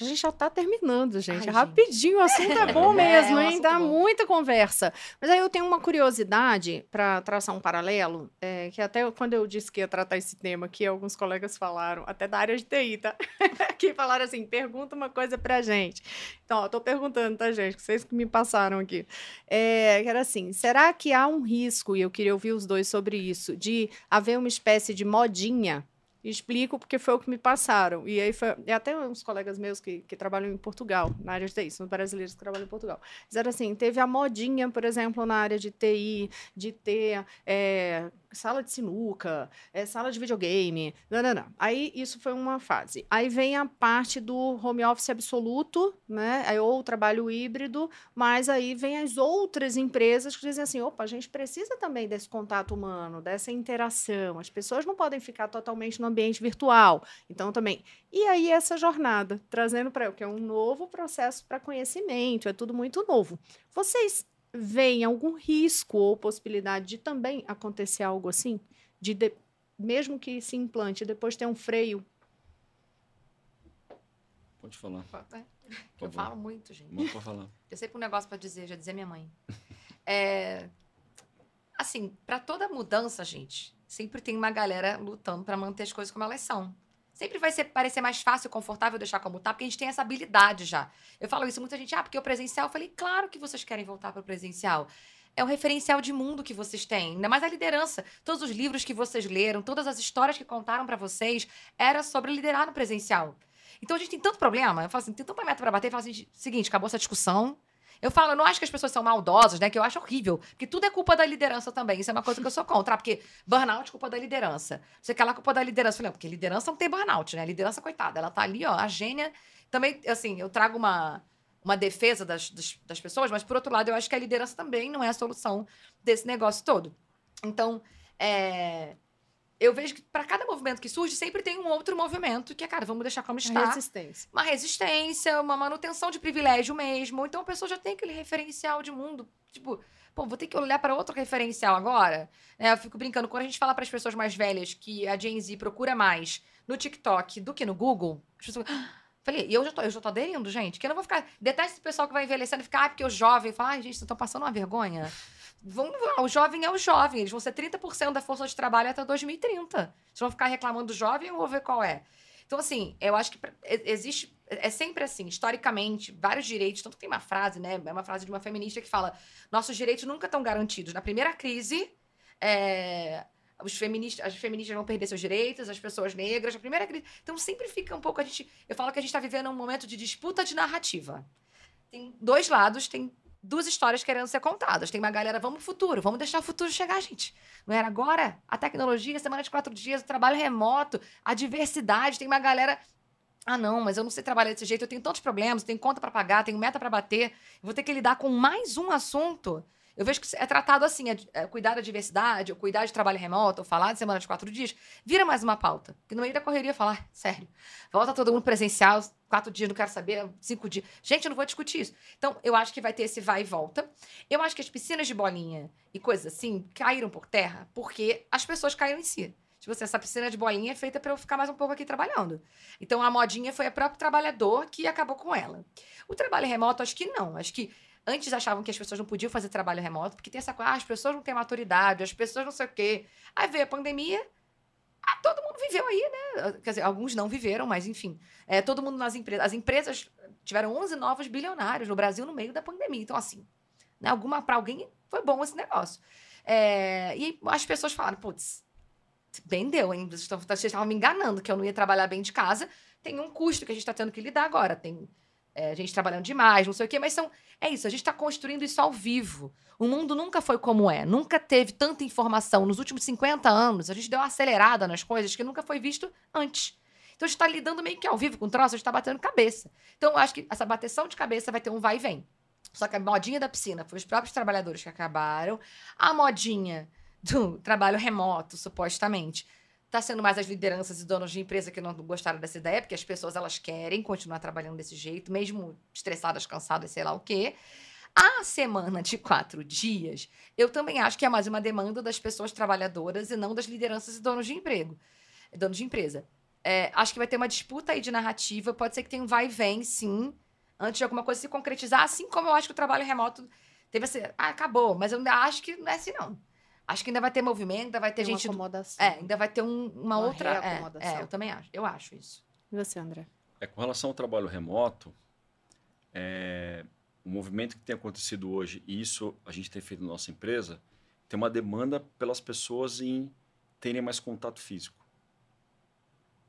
A gente já tá terminando, gente. Ai, Rapidinho, o assunto é bom É, mesmo, é hein? Dá bom. muita conversa. Mas aí eu tenho uma curiosidade para traçar um paralelo, é, que até quando eu disse que ia tratar esse tema aqui, alguns colegas falaram, até da área de TI, tá? que falaram assim, pergunta uma coisa pra gente. Então, ó, tô perguntando, tá, gente? Que vocês que me passaram aqui. É, que era assim, será que há um risco, e eu queria ouvir os dois sobre isso, de haver uma espécie de modinha Explico porque foi o que me passaram. E aí foi. E até uns colegas meus que, que trabalham em Portugal, na área de TI, são brasileiros que trabalham em Portugal. Disseram assim: teve a modinha, por exemplo, na área de TI, de ter é, sala de sinuca, é, sala de videogame. Não, não, não. Aí isso foi uma fase. Aí vem a parte do home office absoluto, né? Aí, ou trabalho híbrido, mas aí vem as outras empresas que dizem assim: opa, a gente precisa também desse contato humano, dessa interação. As pessoas não podem ficar totalmente no ambiente virtual. Então, também. E aí, essa jornada, trazendo para eu, que é um novo processo para conhecimento, é tudo muito novo. Vocês vem algum risco ou possibilidade de também acontecer algo assim? De, de mesmo que se implante, depois ter um freio? Pode falar. É, eu falo muito, gente. Não pode falar. Eu sempre um negócio para dizer, já dizia minha mãe. É, assim, para toda mudança, gente, sempre tem uma galera lutando para manter as coisas como elas são. Sempre vai ser, parecer mais fácil, confortável deixar como tá, porque a gente tem essa habilidade já. Eu falo isso, muita gente, ah, porque o presencial. Eu falei, claro que vocês querem voltar para o presencial. É o referencial de mundo que vocês têm, ainda mais a liderança. Todos os livros que vocês leram, todas as histórias que contaram para vocês, era sobre liderar no presencial. Então a gente tem tanto problema. Eu falo assim, tem tanto meta para bater. Eu falo assim, seguinte, acabou essa discussão. Eu falo, eu não acho que as pessoas são maldosas, né? Que eu acho horrível. Porque tudo é culpa da liderança também. Isso é uma coisa que eu sou contra. Porque burnout é culpa da liderança. Você quer lá culpa da liderança. Eu falei, não, porque liderança não tem burnout, né? Liderança, coitada, ela tá ali, ó, a gênia. Também, assim, eu trago uma, uma defesa das, das, das pessoas, mas por outro lado, eu acho que a liderança também não é a solução desse negócio todo. Então, é, eu vejo que para cada movimento que surge, sempre tem um outro movimento que é, cara, vamos deixar como está. Uma resistência. Uma resistência, uma manutenção de privilégio mesmo. Então a pessoa já tem aquele referencial de mundo. Tipo, pô, vou ter que olhar para outro referencial agora. É, eu fico brincando, quando a gente fala para as pessoas mais velhas que a Gen Z procura mais no TikTok do que no Google, as pessoas. Falei, e eu já tô, eu já tô aderindo, gente, que eu não vou ficar. Detesto esse pessoal que vai envelhecendo e ficar, ah, porque o jovem fala, ai, gente, vocês estão passando uma vergonha. Vão, o jovem é o jovem, eles vão ser 30% da força de trabalho até 2030. Vocês vão ficar reclamando do jovem ou ver qual é? Então, assim, eu acho que existe. É sempre assim, historicamente, vários direitos. Tanto que tem uma frase, né? É uma frase de uma feminista que fala: nossos direitos nunca estão garantidos. Na primeira crise, é, os feministas, as feministas vão perder seus direitos, as pessoas negras, na primeira crise. Então, sempre fica um pouco. A gente, eu falo que a gente está vivendo um momento de disputa de narrativa. Tem dois lados, tem duas histórias querendo ser contadas. Tem uma galera, vamos pro futuro, vamos deixar o futuro chegar, gente. Não era agora? A tecnologia, semana de quatro dias, o trabalho remoto, a diversidade. Tem uma galera. Ah, não, mas eu não sei trabalhar desse jeito, eu tenho tantos problemas, tenho conta para pagar, tenho meta para bater, vou ter que lidar com mais um assunto. Eu vejo que é tratado assim, é, é, cuidar da diversidade, ou cuidar de trabalho remoto, ou falar de semana de quatro dias, vira mais uma pauta. Que no meio da correria falar, sério, volta todo mundo presencial, quatro dias, não quero saber, cinco dias. Gente, eu não vou discutir isso. Então, eu acho que vai ter esse vai e volta. Eu acho que as piscinas de bolinha e coisas assim caíram por terra porque as pessoas caíram em si. Tipo assim, essa piscina de bolinha é feita para eu ficar mais um pouco aqui trabalhando. Então, a modinha foi o próprio trabalhador que acabou com ela. O trabalho remoto, acho que não. Acho que antes achavam que as pessoas não podiam fazer trabalho remoto, porque tem essa coisa, ah, as pessoas não têm maturidade, as pessoas não sei o quê. Aí veio a pandemia, ah, todo mundo viveu aí, né? Quer dizer, alguns não viveram, mas enfim. É, todo mundo nas empresas. As empresas tiveram 11 novos bilionários no Brasil no meio da pandemia. Então, assim, né, alguma para alguém foi bom esse negócio. É, e as pessoas falaram, putz, vendeu, hein? Vocês estavam me enganando que eu não ia trabalhar bem de casa. Tem um custo que a gente está tendo que lidar agora. Tem é, gente trabalhando demais, não sei o quê, mas são. É isso, a gente está construindo isso ao vivo. O mundo nunca foi como é, nunca teve tanta informação. Nos últimos 50 anos, a gente deu uma acelerada nas coisas que nunca foi visto antes. Então a gente está lidando meio que ao vivo com o troço, a gente está batendo cabeça. Então eu acho que essa bateção de cabeça vai ter um vai e vem. Só que a modinha da piscina foi os próprios trabalhadores que acabaram. A modinha do trabalho remoto, supostamente, Está sendo mais as lideranças e donos de empresa que não gostaram dessa ideia, porque as pessoas elas querem continuar trabalhando desse jeito, mesmo estressadas, cansadas, sei lá o quê. A semana de quatro dias, eu também acho que é mais uma demanda das pessoas trabalhadoras e não das lideranças e donos de emprego, donos de empresa. É, acho que vai ter uma disputa aí de narrativa, pode ser que tenha um vai e vem, sim, antes de alguma coisa se concretizar, assim como eu acho que o trabalho remoto teve assim, ah, acabou, mas eu acho que não é assim, não. Acho que ainda vai ter movimento, ainda vai ter Tem gente. Uma acomodação. É, ainda vai ter um, uma, Uma outra. É, é, eu também acho. Eu acho isso. E você, André? É, com relação ao trabalho remoto, é, o movimento que tem acontecido hoje, e isso a gente tem feito na nossa empresa, tem uma demanda pelas pessoas em terem mais contato físico.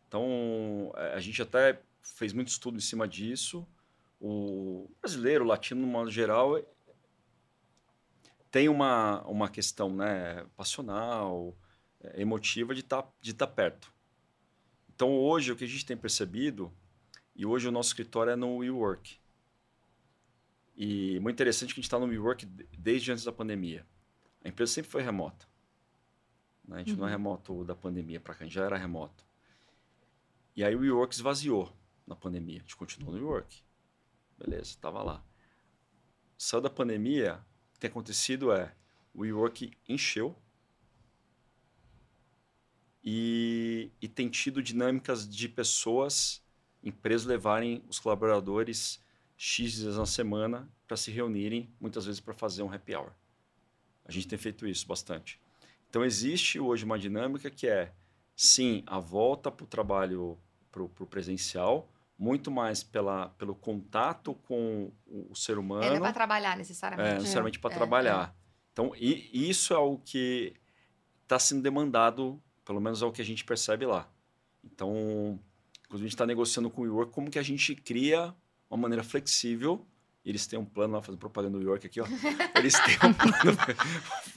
Então, é, a gente até fez muito estudo em cima disso. O brasileiro, o latino, no modo geral, tem uma, uma questão né, passional, é, emotiva de estar de tá perto. Então, hoje, o que a gente tem percebido, e hoje o nosso escritório é no WeWork. E muito interessante que a gente está no WeWork desde antes da pandemia. A empresa sempre foi remota. Né? A gente uhum. não é uhum. remoto da pandemia para cá, a gente já era remoto. E aí o WeWork esvaziou na pandemia. A gente continuou no WeWork. Beleza, estava lá. Saiu da pandemia, tem acontecido é o WeWork encheu e, e tem tido dinâmicas de pessoas, empresas levarem os colaboradores X dias na semana para se reunirem, muitas vezes para fazer um happy hour. A gente tem feito isso bastante. Então, existe hoje uma dinâmica que é, sim, a volta para o trabalho para o presencial, muito mais pela, pelo contato com o, ser humano. Ele é para trabalhar, necessariamente. É, necessariamente para é, trabalhar. É. Então, e, isso é o que está sendo demandado, pelo menos é o que a gente percebe lá. Então, quando a gente está negociando com o WeWork, como que a gente cria uma maneira flexível eles têm um plano lá, fazendo propaganda no York aqui, ó. Eles têm um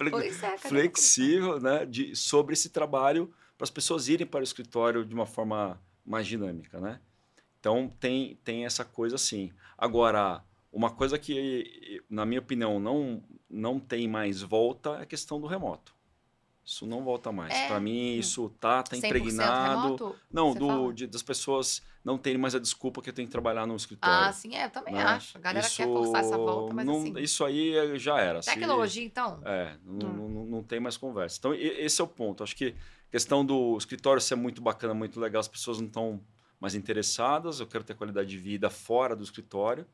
plano é, flexível, né, de, sobre esse trabalho para as pessoas irem para o escritório de uma forma mais dinâmica, né? Então tem tem essa coisa assim. Agora, uma coisa que na minha opinião não não tem mais volta é a questão do remoto. Isso não volta mais. É. Para mim, isso tá, tá impregnado. Remoto, não, do, de, das pessoas não terem mais a desculpa que eu tenho que trabalhar no escritório. Ah, sim, é, eu também né? acho. A galera isso, quer forçar essa volta, mas não, assim... Isso aí já era. Tecnologia, Se, então? É, não, hum. não, não, tem mais conversa. Então, esse é o ponto. Acho que a questão do escritório ser muito bacana, muito legal, as pessoas não estão mais interessadas, eu quero ter qualidade de vida fora do escritório.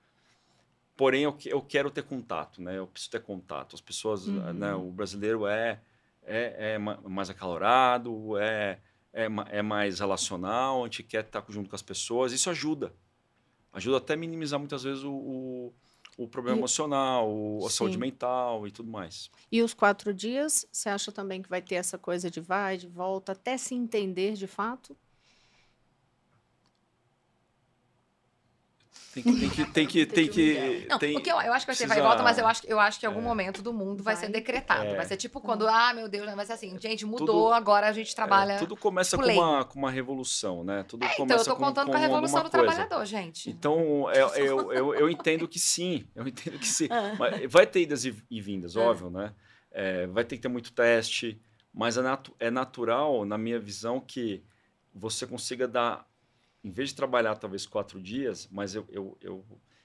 Porém, eu, eu quero ter contato, né? Eu preciso ter contato. As pessoas, uhum. né? O brasileiro é é, é mais acalorado, é, é, é, mais relacional, a gente quer estar junto com as pessoas. Isso ajuda. Ajuda até a minimizar muitas vezes o, o, o problema e, emocional, o, a saúde mental e tudo mais. E os quatro dias, você acha também que vai ter essa coisa de vai, de volta, até se entender de fato? Tem que. Tem que. Tem que, tem que não, tem, porque eu, eu acho que vai ser vai e volta, mas eu acho, eu acho que em algum é. momento do mundo vai, vai. ser decretado. É. Vai ser tipo quando, ah, meu Deus, vai ser assim, gente, mudou, tudo, agora a gente trabalha. É, tudo começa com uma, com uma revolução, né? Tudo é, então, eu tô contando com, com a revolução do coisa. trabalhador, gente. Então, eu, eu, eu, eu, entendo que sim. Eu entendo que sim. Ah. Mas vai ter idas e, e vindas, ah. óbvio, né? É, vai ter que ter muito teste, mas é, natu é natural, na minha visão, que você consiga dar em vez de trabalhar talvez quatro dias, mas eu, eu, eu,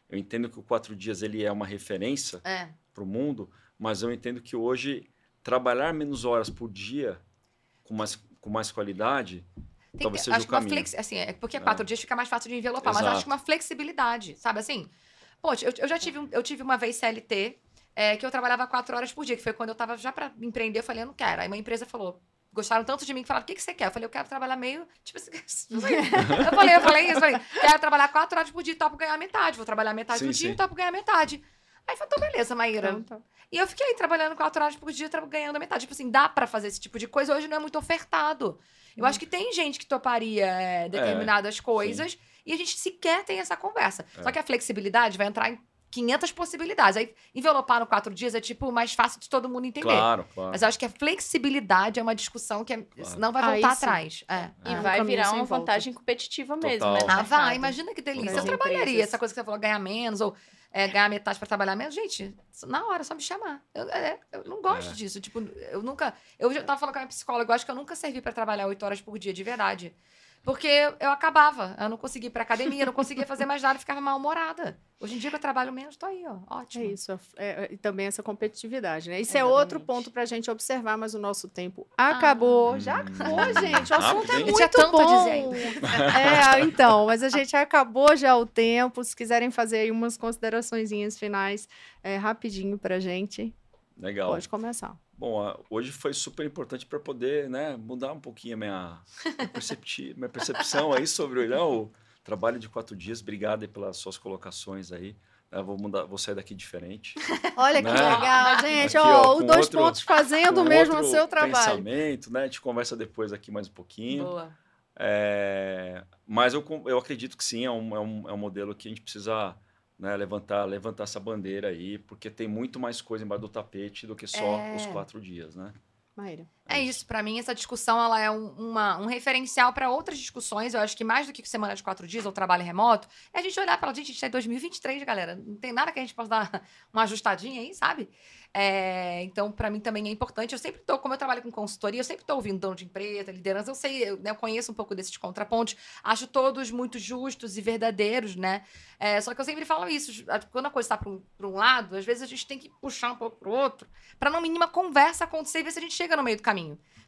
eu entendo que o quatro dias ele é uma referência é. para o mundo, mas eu entendo que hoje trabalhar menos horas por dia com mais, com mais qualidade Tem talvez que, seja acho o caminho. Flex, assim, é porque quatro é. dias fica mais fácil de envelopar, Exato. mas acho que uma flexibilidade, sabe assim? Poxa, eu, eu já tive, eu tive uma vez CLT é, que eu trabalhava quatro horas por dia, que foi quando eu estava já para empreender, eu falei, eu não quero. Aí uma empresa falou, gostaram tanto de mim que falaram: o que, que você quer? Eu falei: eu quero trabalhar meio. Tipo assim. eu falei, eu falei isso, eu falei: quero trabalhar quatro horas por dia topo ganhar metade. Vou trabalhar metade sim, do dia sim. e topo ganhar metade. Aí falei: então beleza, Maíra. Então, tá. E eu fiquei trabalhando quatro horas por dia, ganhando metade. Tipo assim, dá para fazer esse tipo de coisa. Hoje não é muito ofertado. Eu hum. acho que tem gente que toparia é, determinadas é, coisas sim. e a gente sequer tem essa conversa. É. Só que a flexibilidade vai entrar em 500 possibilidades. Aí, envelopar no quatro dias é, tipo, mais fácil de todo mundo entender. Claro, claro. Mas eu acho que a flexibilidade é uma discussão que é, claro. não vai voltar atrás. É. E é. vai virar uma vantagem competitiva Total. mesmo, né? Ah, vai. Imagina que delícia. Eu trabalharia essa coisa que você falou, ganhar menos ou é, ganhar metade para trabalhar menos. Gente, na hora, só me chamar. Eu, é, eu não gosto é. disso. Tipo, eu nunca... Eu já tava falando com a minha psicóloga, eu acho que eu nunca servi para trabalhar oito horas por dia, de verdade. Porque eu acabava. Eu não conseguia ir pra academia, não conseguia fazer mais nada, ficava mal-humorada. Hoje em dia que eu trabalho menos, tô aí, ó. Ótimo. É isso. É, é, e também essa competitividade, né? Isso é, outro ponto pra gente observar, mas o nosso tempo acabou. Ah. Já acabou, gente. O assunto é muito tanto bom. É, então, mas a gente acabou já o tempo. Se quiserem fazer aí umas considerações finais é, rapidinho pra gente. Legal. Pode começar. Bom, hoje foi super importante para poder né, mudar um pouquinho a minha, minha percepção aí sobre né, o trabalho de quatro dias. Obrigado aí pelas suas colocações aí. Eu vou, mudar, vou sair daqui diferente. Olha né? que legal, gente. Aqui, ó, os dois outro, pontos fazendo mesmo o seu trabalho. pensamento, né? A gente conversa depois aqui mais um pouquinho. Boa. É, mas eu, eu acredito que sim, é um, é, um, é um modelo que a gente precisa né, levantar, levantar essa bandeira aí, porque tem muito mais coisa embaixo do tapete do que só é... os quatro dias, né? Maíra. É isso, para mim essa discussão ela é um, uma, um referencial para outras discussões. Eu acho que mais do que semana de quatro dias ou trabalho remoto, é a gente olhar para gente, a gente tá em 2023, galera. Não tem nada que a gente possa dar uma ajustadinha aí, sabe? É, então, para mim também é importante. Eu sempre tô, como eu trabalho com consultoria, eu sempre estou ouvindo dono de empresa, liderança. Eu sei, eu, né, eu conheço um pouco desses contrapontos. Acho todos muito justos e verdadeiros, né? É, só que eu sempre falo isso. Quando a coisa está para um, um lado, às vezes a gente tem que puxar um pouco para o outro, para no mínimo a conversa acontecer e ver se a gente chega no meio do caminho.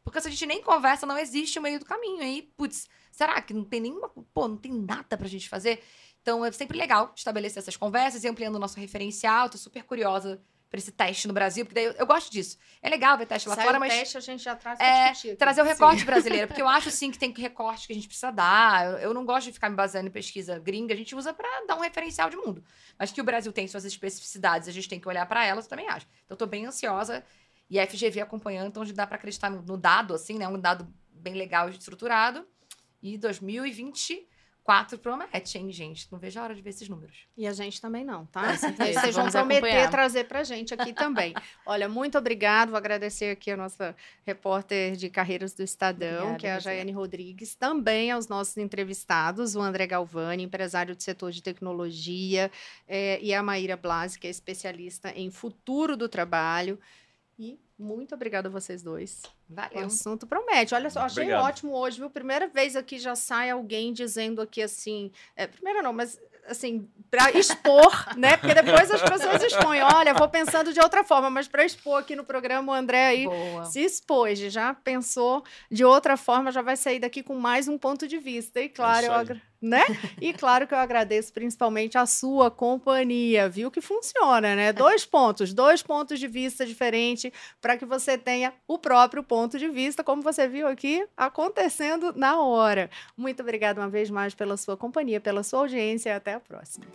Porque se a gente nem conversa, não existe o meio do caminho. Aí, putz, será que não tem nenhuma. Pô, não tem nada pra gente fazer? Então é sempre legal estabelecer essas conversas e ampliando o nosso referencial. Tô super curiosa para esse teste no Brasil, porque daí eu, eu, gosto disso. É legal ver teste lá Sai fora, o mas. teste a gente já traz é, Trazer o recorte sim. brasileiro, porque eu acho sim que tem recorte que a gente precisa dar. Eu, eu, não gosto de ficar me baseando em pesquisa gringa, a gente usa para dar um referencial de mundo. Mas que o Brasil tem suas especificidades, a gente tem que olhar para elas, eu também acho. Então eu tô bem ansiosa e a FGV acompanhando, então dá para acreditar no, dado, assim, né? Um dado bem legal e estruturado. E 2020 Quatro promete, hein, gente? Não vejo a hora de ver esses números. E a gente também não, tá? Vocês vão prometer trazer pra gente aqui também. Olha, muito obrigado. Vou agradecer aqui a nossa repórter de carreiras do Estadão, Obrigada, que é a Jaiane Rodrigues. Também aos nossos entrevistados, o André Galvani, empresário do setor de tecnologia, é, e a Maíra Blasi, que é especialista em futuro do trabalho. E muito obrigada a vocês dois. Valeu. O assunto promete. Olha só, achei Obrigado. ótimo hoje, viu? Primeira vez aqui já sai alguém dizendo aqui assim. É, primeira não, mas assim, para expor, né? Porque depois as pessoas expõem. Olha, vou pensando de outra forma, mas para expor aqui no programa, o André aí Boa. se expôs, já pensou de outra forma, já vai sair daqui com mais um ponto de vista. E claro, é eu né? E claro que eu agradeço principalmente a sua companhia, viu que funciona, né? Dois pontos, dois pontos de vista diferentes para que você tenha o próprio ponto de vista, como você viu aqui acontecendo na hora. Muito obrigada uma vez mais pela sua companhia, pela sua audiência e até a próxima.